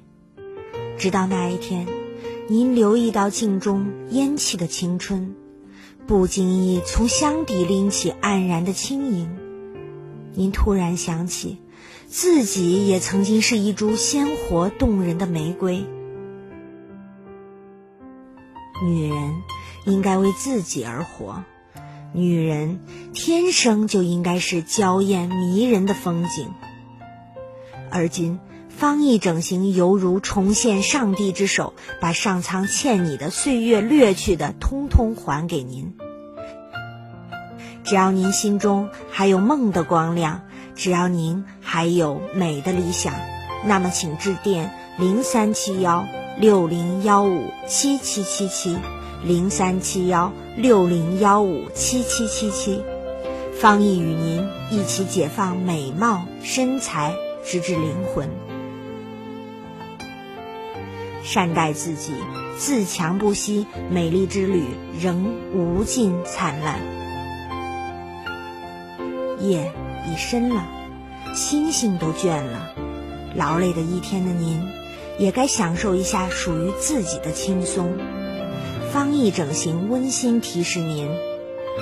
直到那一天。您留意到镜中烟气的青春，不经意从箱底拎起黯然的轻盈。您突然想起，自己也曾经是一株鲜活动人的玫瑰。女人应该为自己而活，女人天生就应该是娇艳迷人的风景。而今，方毅整形犹如重现上帝之手，把上苍欠你的岁月掠去的，通通还给您。只要您心中还有梦的光亮，只要您还有美的理想，那么请致电零三七幺。六零幺五七七七七，零三七幺六零幺五七七七七，方毅与您一起解放美貌身材，直至灵魂。善待自己，自强不息，美丽之旅仍无尽灿烂。夜已深了，星星都倦了，劳累的一天的您。也该享受一下属于自己的轻松。方毅整形温馨提示您：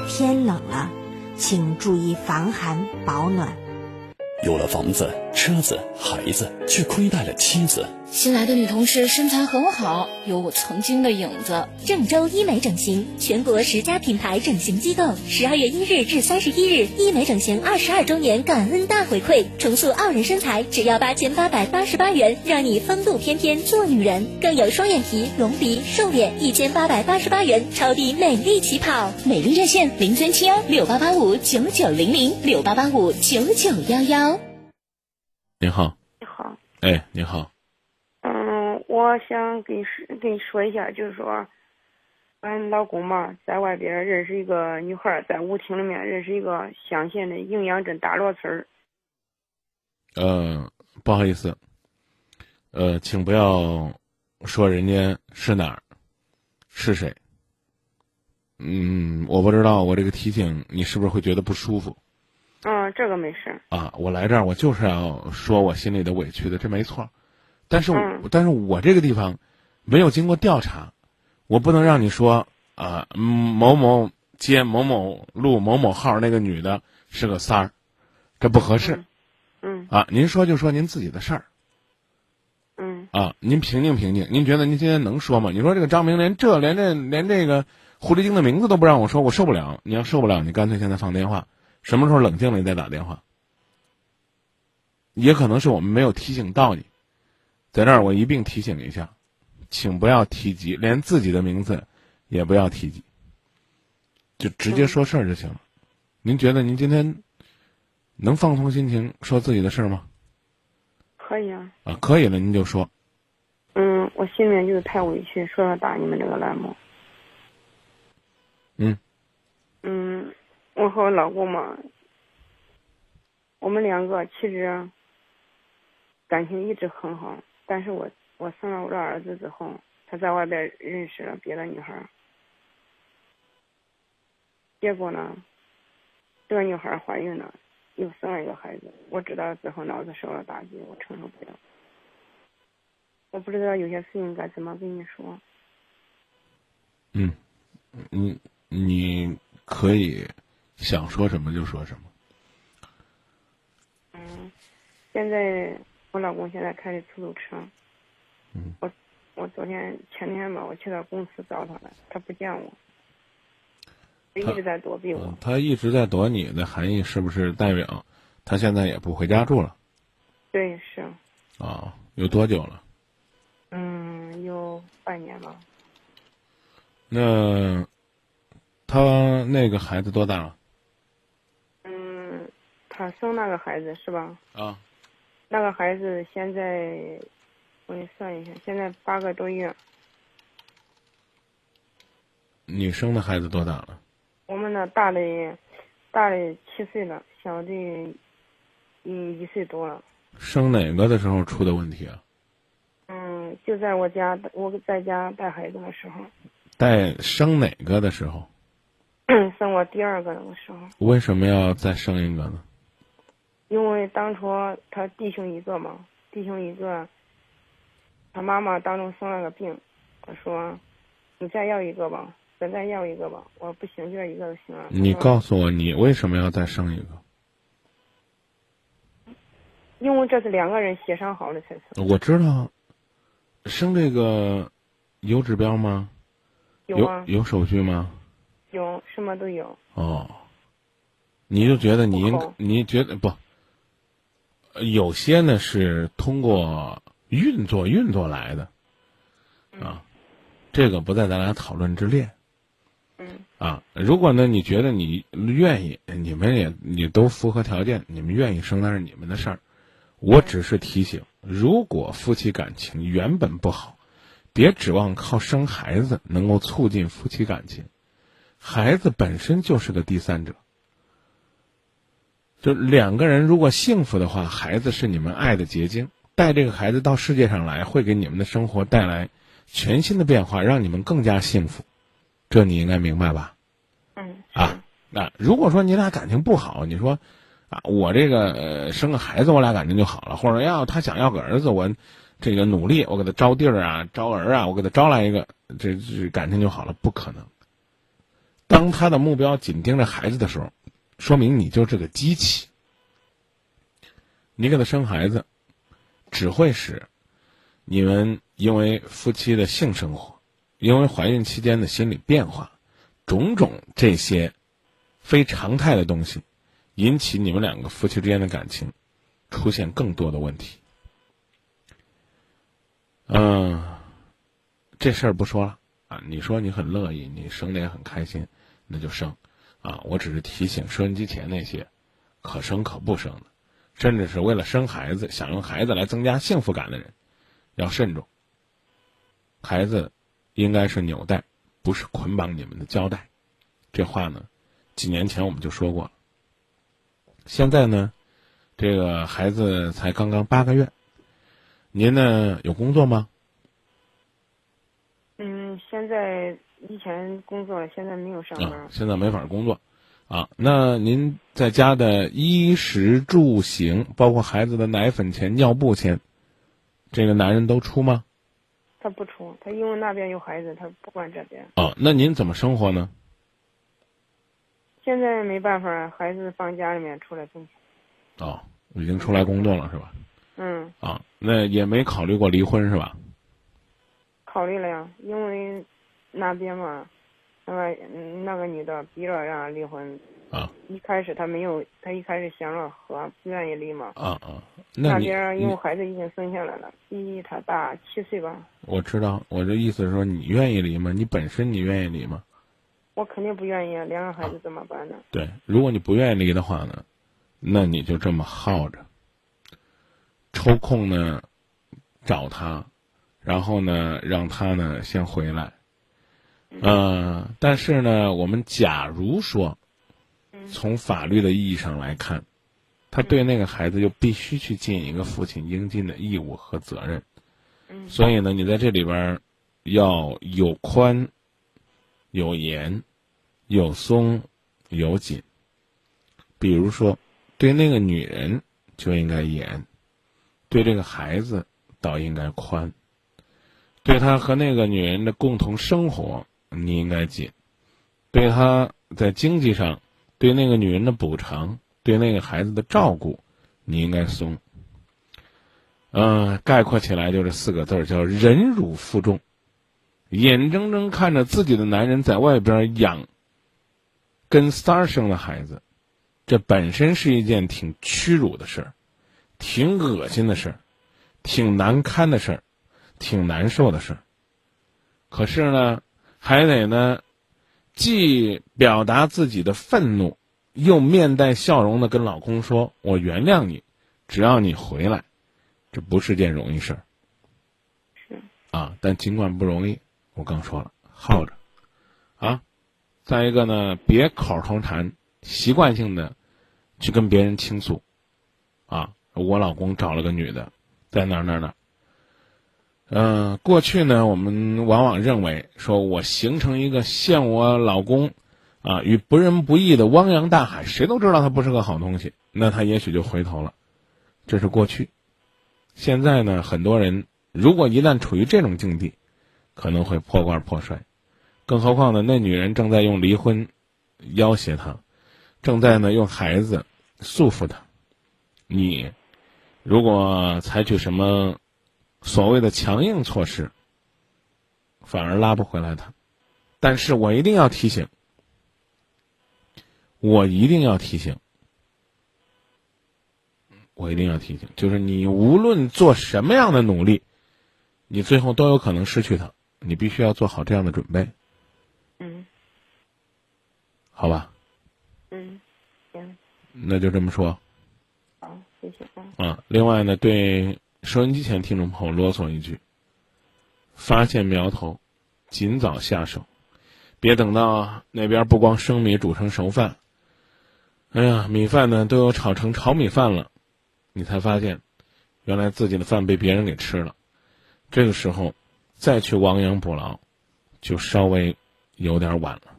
天冷了，请注意防寒保暖。有了房子、车子、孩子，却亏待了妻子。新来的女同事身材很好，有我曾经的影子。郑州医美整形，全国十佳品牌整形机构，十二月一日至三十一日，医美整形二十二周年感恩大回馈，重塑傲人身材只要八千八百八十八元，让你风度翩翩做女人。更有双眼皮、隆鼻、瘦脸，一千八百八十八元，超低美丽起跑。美丽热线零三七幺六八八五九九零零六八八五九九幺幺。您好。你好。哎，你好。我想跟你说跟你说一下，就是说，俺老公嘛，在外边认识一个女孩，在舞厅里面认识一个乡县的营养镇大罗村儿。呃，不好意思，呃，请不要说人家是哪儿，是谁。嗯，我不知道，我这个提醒你是不是会觉得不舒服？嗯，这个没事。啊，我来这儿，我就是要说我心里的委屈的，这没错。但是，但是我这个地方没有经过调查，我不能让你说啊，某某街某某路某某号那个女的是个三儿，这不合适。嗯。啊，您说就说您自己的事儿。嗯。啊，您平静平静。您觉得您今天能说吗？你说这个张明连这连这连这个狐狸精的名字都不让我说，我受不了。你要受不了，你干脆现在放电话，什么时候冷静了你再打电话。也可能是我们没有提醒到你。在这儿，我一并提醒一下，请不要提及，连自己的名字也不要提及，就直接说事儿就行了。您觉得您今天能放松心情说自己的事儿吗？可以啊。啊，可以了，您就说。嗯，我心里面就是太委屈，说要打你们这个栏目。嗯。嗯，我和我老公嘛，我们两个其实感情一直很好。但是我我生了我的儿子之后，他在外边认识了别的女孩，结果呢，这个女孩怀孕了，又生了一个孩子。我知道之后脑子受了打击，我承受不了。我不知道有些事情该怎么跟你说。嗯，你你可以想说什么就说什么。嗯，现在。我老公现在开的出租车，嗯，我我昨天前天吧，我去他公司找他了，他不见我，他一直在躲避我。他一直在躲你的含义是不是代表他现在也不回家住了？对，是。啊，有多久了？嗯，有半年了。那他那个孩子多大了？嗯，他生那个孩子是吧？啊。那个孩子现在，我给你算一下，现在八个多月。女生的孩子多大了？我们的大的，大的七岁了，小的，嗯，一岁多了。生哪个的时候出的问题啊？嗯，就在我家，我在家带孩子的时候。带生哪个的时候？生我第二个的时候。为什么要再生一个呢？因为当初他弟兄一个嘛，弟兄一个，他妈妈当中生了个病，我说你再要一个吧，咱再要一个吧。我不行，就这一个就行了。你告诉我，你为什么要再生一个？因为这是两个人协商好的才是。我知道，生这个有指标吗？有啊有手续吗？有什么都有。哦，你就觉得你应你觉得不？呃有些呢是通过运作运作来的，啊，这个不在咱俩讨论之列。嗯。啊，如果呢你觉得你愿意，你们也你都符合条件，你们愿意生那是你们的事儿。我只是提醒，如果夫妻感情原本不好，别指望靠生孩子能够促进夫妻感情。孩子本身就是个第三者，就两个人如果幸福的话，孩子是你们爱的结晶。带这个孩子到世界上来，会给你们的生活带来全新的变化，让你们更加幸福。这你应该明白吧？嗯。啊，那如果说你俩感情不好，你说啊，我这个、呃、生个孩子，我俩感情就好了，或者要他想要个儿子，我这个努力，我给他招弟儿啊，招儿啊，我给他招来一个，这这感情就好了，不可能。当他的目标紧盯着孩子的时候，说明你就是个机器。你给他生孩子，只会使你们因为夫妻的性生活，因为怀孕期间的心理变化，种种这些非常态的东西，引起你们两个夫妻之间的感情出现更多的问题。嗯、这事儿不说了啊。你说你很乐意，你生的也很开心，那就生啊。我只是提醒收音机前那些可生可不生的，甚至是为了生孩子想用孩子来增加幸福感的人，要慎重。孩子应该是纽带，不是捆绑你们的胶带。这话呢，几年前我们就说过了。现在呢，这个孩子才刚刚八个月，您呢有工作吗？嗯，现在以前工作，现在没有上班。啊，现在没法工作，啊，那您在家的衣食住行，包括孩子的奶粉钱、尿布钱，这个男人都出吗？他不出，他因为那边有孩子，他不管这边。哦，那您怎么生活呢？现在没办法，孩子放家里面出来挣钱。哦，已经出来工作了是吧？嗯，啊，那也没考虑过离婚是吧？考虑了呀，因为那边嘛，那个嗯那个女的逼着让他离婚。啊。一开始他没有，他一开始想着和，不愿意离嘛。啊啊，那你边因为孩子已经生下来了，比他大七岁吧。我知道，我这意思是说，你愿意离吗？你本身你愿意离吗？我肯定不愿意啊，两个孩子怎么办呢？对，如果你不愿意离的话呢，那你就这么耗着，抽空呢找他，然后呢让他呢先回来。呃，但是呢，我们假如说从法律的意义上来看，他对那个孩子就必须去尽一个父亲应尽的义务和责任。所以呢，你在这里边儿要有宽、有严、有松、有紧。比如说，对那个女人就应该严，对这个孩子倒应该宽，对他和那个女人的共同生活你应该紧，对他在经济上对那个女人的补偿，对那个孩子的照顾，你应该松。嗯、概括起来就是四个字儿，叫忍辱负重。眼睁睁看着自己的男人在外边养跟三儿生的孩子，这本身是一件挺屈辱的事儿，挺恶心的事儿，挺难堪的事儿，挺难受的事儿。可是呢，还得呢，既表达自己的愤怒，又面带笑容的跟老公说：“我原谅你，只要你回来。”这不是件容易事儿。是。啊，但尽管不容易，我刚说了，耗着。啊，再一个呢，别口头禅，习惯性的去跟别人倾诉。啊，我老公找了个女的，在哪儿哪儿哪儿。嗯、过去呢，我们往往认为说我形成一个陷我老公啊与不仁不义的汪洋大海，谁都知道他不是个好东西，那他也许就回头了。这是过去。现在呢，很多人如果一旦处于这种境地，可能会破罐破摔。更何况呢，那女人正在用离婚要挟他，正在呢用孩子束缚他。你如果采取什么所谓的强硬措施，反而拉不回来他。但是我一定要提醒，我一定要提醒，我一定要提醒，就是你无论做什么样的努力，你最后都有可能失去他。你必须要做好这样的准备。嗯，好吧。嗯，行。那就这么说。好，谢谢啊。啊，另外呢，对收音机前听众朋友啰嗦一句：发现苗头，尽早下手，别等到那边不光生米煮成熟饭，哎呀，米饭呢都有炒成炒米饭了，你才发现，原来自己的饭被别人给吃了。这个时候，再去亡羊补牢，就稍微。有点晚了，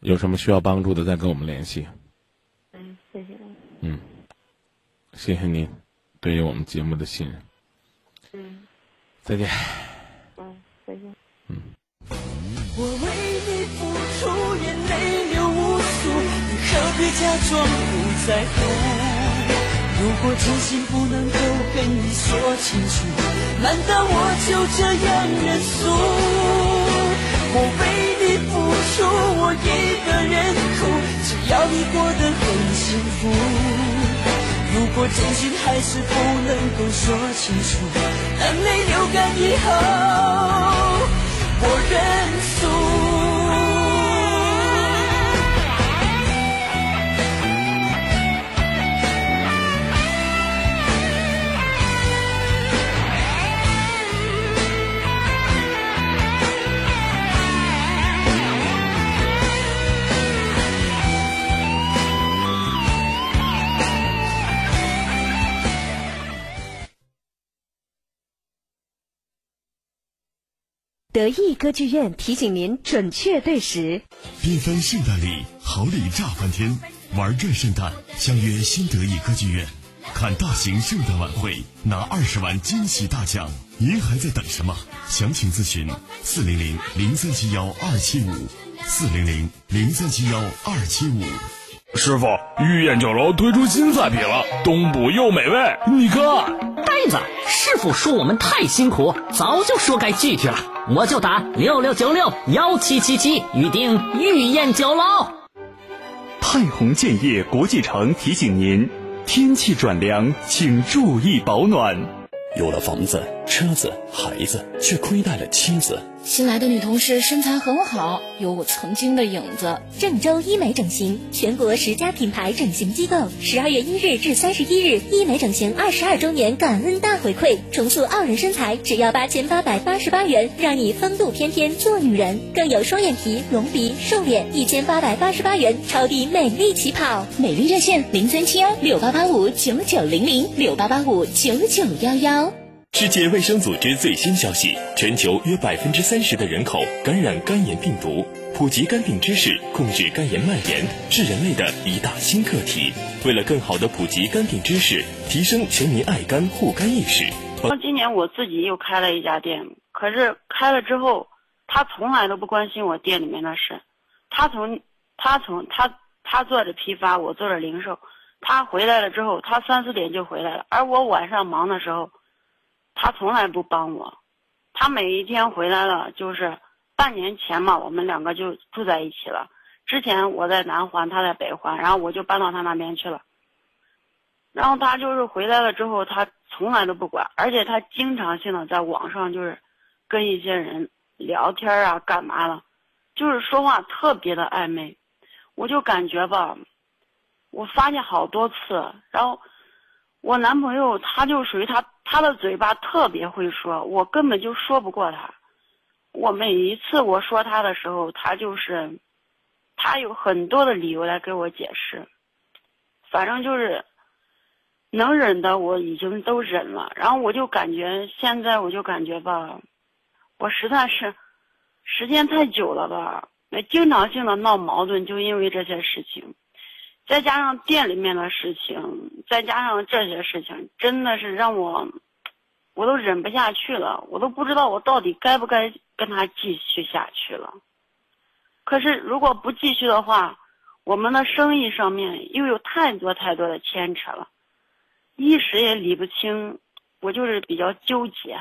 有什么需要帮助的再跟我们联系。嗯，谢谢。嗯，谢谢您对于我们节目的信任。嗯，再见。嗯，再见。嗯。我为你付出，眼泪流无数，你何必假装不在乎？如果真心不能够跟你说清楚，难道我就这样认输？我为你付出，我一个人哭，只要你过得很幸福。如果真心还是不能够说清楚，当泪流干以后，我认德意歌剧院提醒您准确对时。缤纷圣诞礼，好礼炸翻天！玩转圣诞，相约新德意歌剧院，看大型圣诞晚会，拿二十万惊喜大奖！您还在等什么？详情咨询四零零零三七幺二七五，四零零零三七幺二七五。师傅，御宴酒楼推出新菜品了，东补又美味，你看。呆子，师傅说我们太辛苦，早就说该聚聚了。我就打六六九六幺七七七预定御宴酒楼。泰宏建业国际城提醒您：天气转凉，请注意保暖。有了房子、车子、孩子，却亏待了妻子。新来的女同事身材很好，有我曾经的影子。郑州医美整形，全国十佳品牌整形机构，十二月一日至三十一日，医美整形二十二周年感恩大回馈，重塑傲人身材，只要八千八百八十八元，让你风度翩翩做女人。更有双眼皮、隆鼻、瘦脸，一千八百八十八元，超低美丽起跑。美丽热线零三七幺六八八五九九零零六八八五九九幺幺。世界卫生组织最新消息：全球约百分之三十的人口感染肝炎病毒。普及肝病知识，控制肝炎蔓延，是人类的一大新课题。为了更好的普及肝病知识，提升全民爱肝护肝意识。今年我自己又开了一家店，可是开了之后，他从来都不关心我店里面的事。他从他从他他做着批发，我做着零售。他回来了之后，他三四点就回来了，而我晚上忙的时候。他从来不帮我，他每一天回来了就是半年前嘛，我们两个就住在一起了。之前我在南环，他在北环，然后我就搬到他那边去了。然后他就是回来了之后，他从来都不管，而且他经常性的在网上就是跟一些人聊天啊，干嘛了，就是说话特别的暧昧。我就感觉吧，我发现好多次，然后。我男朋友他就属于他，他的嘴巴特别会说，我根本就说不过他。我每一次我说他的时候，他就是，他有很多的理由来给我解释。反正就是，能忍的我已经都忍了。然后我就感觉现在我就感觉吧，我实在是时间太久了吧，那经常性的闹矛盾，就因为这些事情。再加上店里面的事情，再加上这些事情，真的是让我，我都忍不下去了，我都不知道我到底该不该跟他继续下去了。可是如果不继续的话，我们的生意上面又有太多太多的牵扯了，一时也理不清，我就是比较纠结，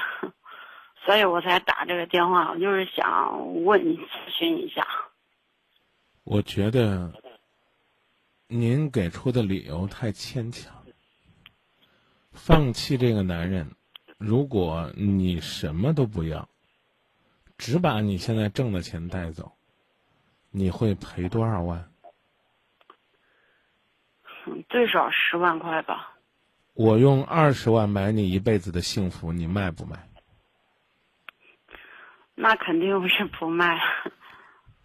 所以我才打这个电话，我就是想问你咨询一下。我觉得您给出的理由太牵强。放弃这个男人，如果你什么都不要，只把你现在挣的钱带走，你会赔多少万？最少十万块吧。我用二十万买你一辈子的幸福，你卖不卖？那肯定是不卖。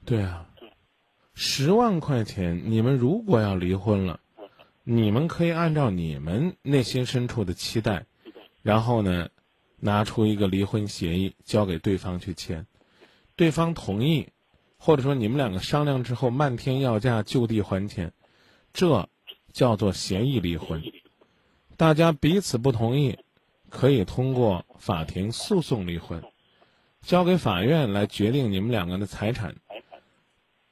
对啊，十万块钱，你们如果要离婚了。你们可以按照你们内心深处的期待，然后呢，拿出一个离婚协议交给对方去签，对方同意，或者说你们两个商量之后漫天要价就地还钱，这叫做协议离婚。大家彼此不同意，可以通过法庭诉讼离婚，交给法院来决定你们两个的财产，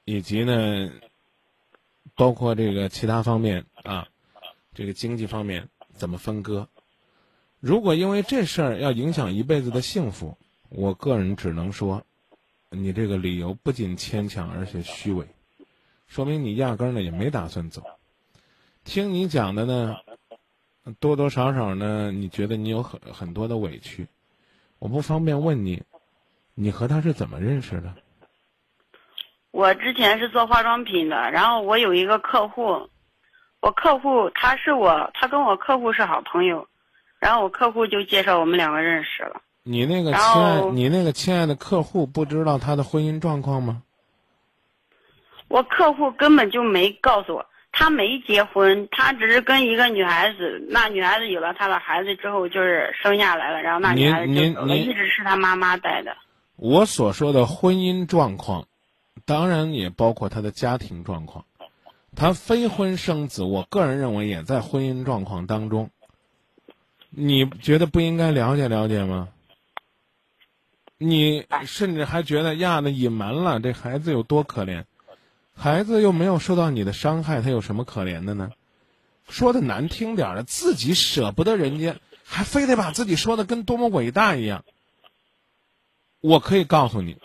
以及呢。包括这个其他方面啊，这个经济方面怎么分割？如果因为这事儿要影响一辈子的幸福，我个人只能说，你这个理由不仅牵强，而且虚伪，说明你压根儿呢也没打算走。听你讲的呢，多多少少呢，你觉得你有很很多的委屈。我不方便问你，你和他是怎么认识的？我之前是做化妆品的，然后我有一个客户，我客户他是我，他跟我客户是好朋友，然后我客户就介绍我们两个认识了。你那个亲爱，你那个亲爱的客户不知道他的婚姻状况吗？我客户根本就没告诉我，他没结婚，他只是跟一个女孩子，那女孩子有了他的孩子之后，就是生下来了，然后那女孩子就走了，一直是他妈妈带的。我所说的婚姻状况。当然也包括他的家庭状况，他非婚生子，我个人认为也在婚姻状况当中。你觉得不应该了解了解吗？你甚至还觉得呀，那隐瞒了这孩子有多可怜，孩子又没有受到你的伤害，他有什么可怜的呢？说的难听点的，自己舍不得人家，还非得把自己说的跟多么伟大一样。我可以告诉你。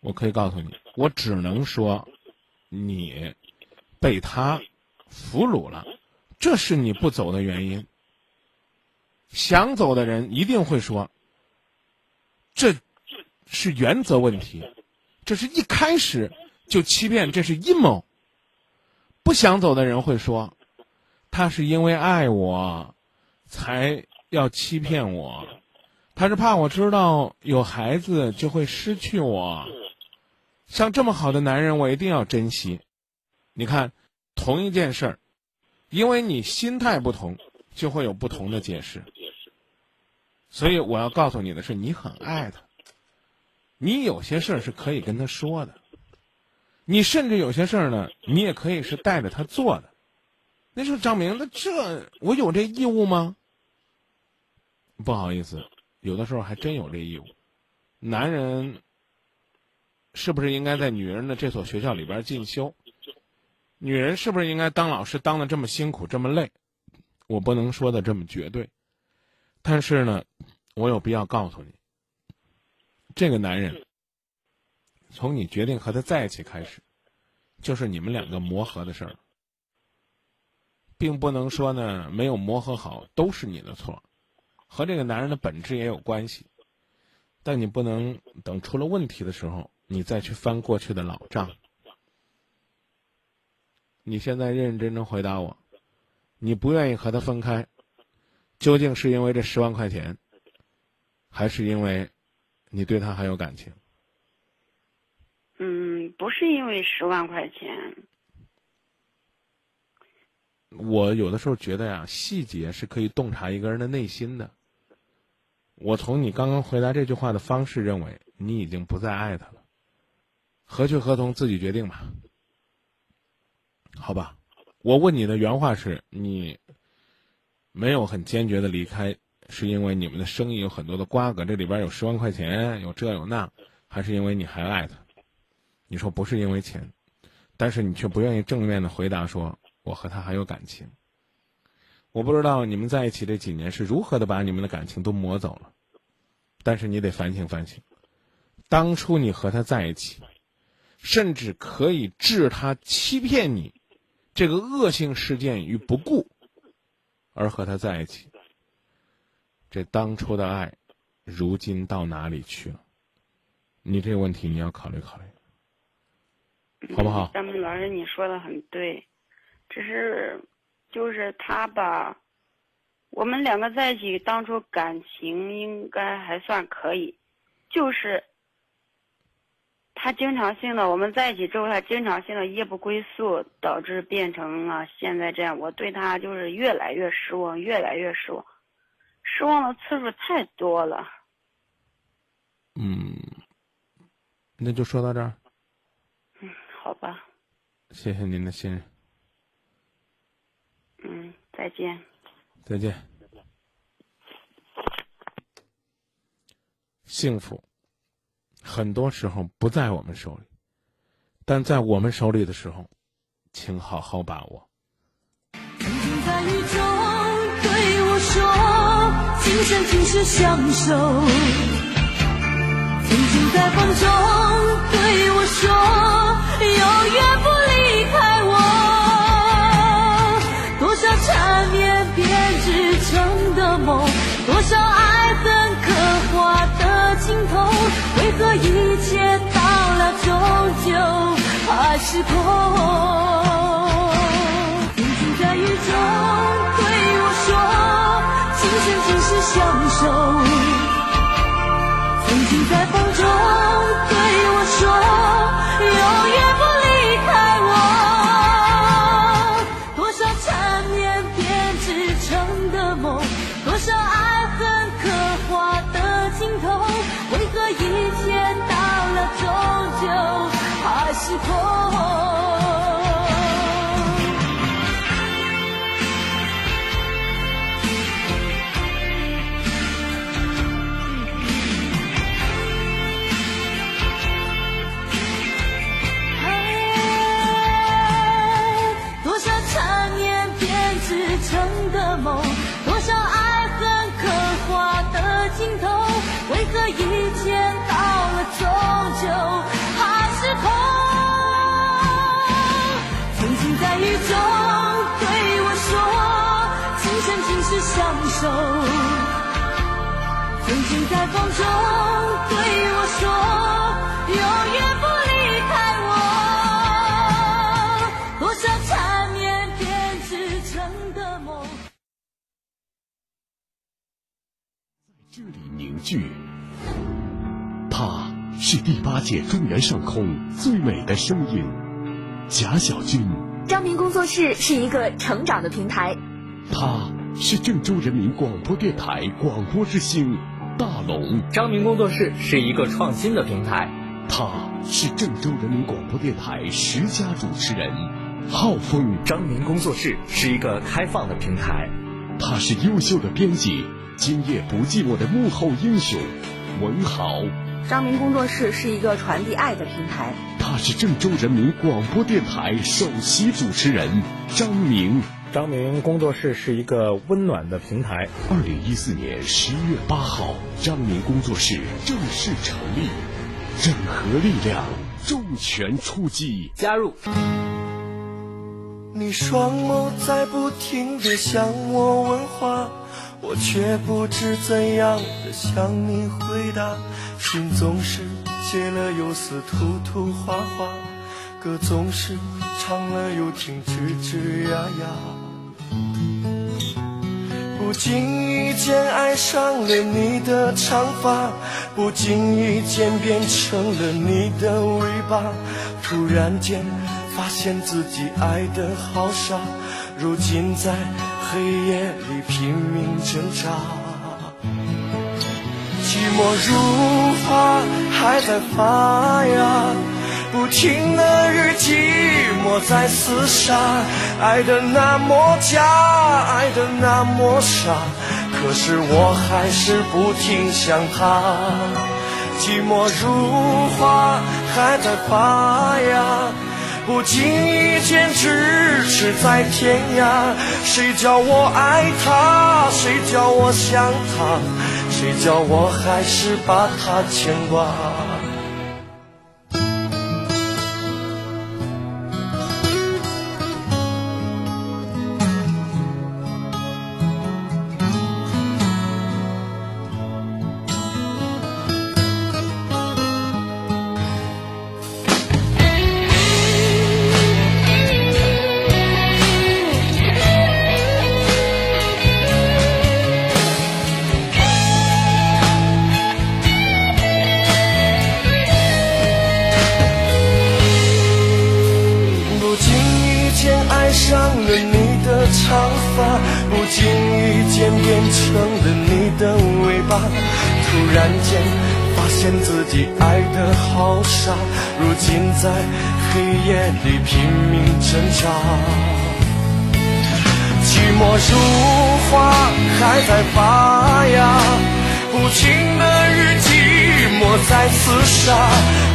我可以告诉你，我只能说，你被他俘虏了，这是你不走的原因。想走的人一定会说，这是原则问题，这是一开始就欺骗，这是阴谋。不想走的人会说，他是因为爱我，才要欺骗我，他是怕我知道有孩子就会失去我。像这么好的男人，我一定要珍惜。你看，同一件事儿，因为你心态不同，就会有不同的解释。所以我要告诉你的是，你很爱他，你有些事儿是可以跟他说的，你甚至有些事儿呢，你也可以是带着他做的。那说张明，那这我有这义务吗？不好意思，有的时候还真有这义务。男人。是不是应该在女人的这所学校里边进修？女人是不是应该当老师当的这么辛苦这么累？我不能说的这么绝对，但是呢，我有必要告诉你，这个男人从你决定和他在一起开始，就是你们两个磨合的事儿，并不能说呢没有磨合好都是你的错，和这个男人的本质也有关系，但你不能等出了问题的时候。你再去翻过去的老账，你现在认认真真回答我，你不愿意和他分开，究竟是因为这十万块钱，还是因为你对他还有感情？嗯，不是因为十万块钱。我有的时候觉得呀，细节是可以洞察一个人的内心的。我从你刚刚回答这句话的方式认为，你已经不再爱他了。何去何从，自己决定吧。好吧，我问你的原话是你没有很坚决的离开是因为你们的生意有很多的瓜葛，这里边有十万块钱，有这有那，还是因为你还爱他？你说不是因为钱，但是你却不愿意正面的回答说我和他还有感情。我不知道你们在一起这几年是如何的把你们的感情都磨走了，但是你得反省反省，当初你和他在一起，甚至可以置他欺骗你这个恶性事件于不顾，而和他在一起，这当初的爱，如今到哪里去了？你这个问题你要考虑考虑，好不好？张明老师，你说的很对，只是。就是他吧，我们两个在一起当初感情应该还算可以，就是他经常性的我们在一起之后，他经常性的夜不归宿，导致变成了现在这样。我对他就是越来越失望，越来越失望，失望的次数太多了。嗯，那就说到这儿。嗯，好吧。谢谢您的信任。嗯，再见。再见。幸福，很多时候不在我们手里，但在我们手里的时候，请好好把握。曾经在雨中对我说，今生今世相守；曾经在风中对我说，永远不离开我。多少。缠绵编织成的梦，多少爱恨刻画的镜头，为何一切到了终究还是空？曾经在雨中对我说，今生今世相守。曾经在风中对我说，永远不。手，曾经在风中对我说，永远不离开我。多少缠绵编织成的梦，在这里凝聚。他是第八届中原上空最美的声音，贾小军。张明工作室是一个成长的平台。他。是郑州人民广播电台广播之星，大龙。张明工作室是一个创新的平台，他是郑州人民广播电台十佳主持人，浩峰。张明工作室是一个开放的平台，他是优秀的编辑，今夜不寂寞的幕后英雄，文豪。张明工作室是一个传递爱的平台，他是郑州人民广播电台首席主持人，张明。张明工作室是一个温暖的平台。二零一四年十一月八号，张明工作室正式成立，整合力量，重拳出击，加入。你双眸在不停的向我问话，我却不知怎样的向你回答，心总是结了又撕，涂涂画画，歌总是唱了又停，吱吱呀呀。不经意间爱上了你的长发，不经意间变成了你的尾巴。突然间发现自己爱得好傻，如今在黑夜里拼命挣扎。寂寞如花还在发芽。不停的日记，寞在厮杀，爱的那么假，爱的那么傻，可是我还是不停想他。寂寞如花还在发芽，不经意间咫尺在天涯。谁叫我爱他？谁叫我想他？谁叫我还是把他牵挂？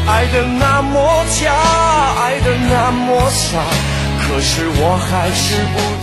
爱的那么假，爱的那么傻，可是我还是不。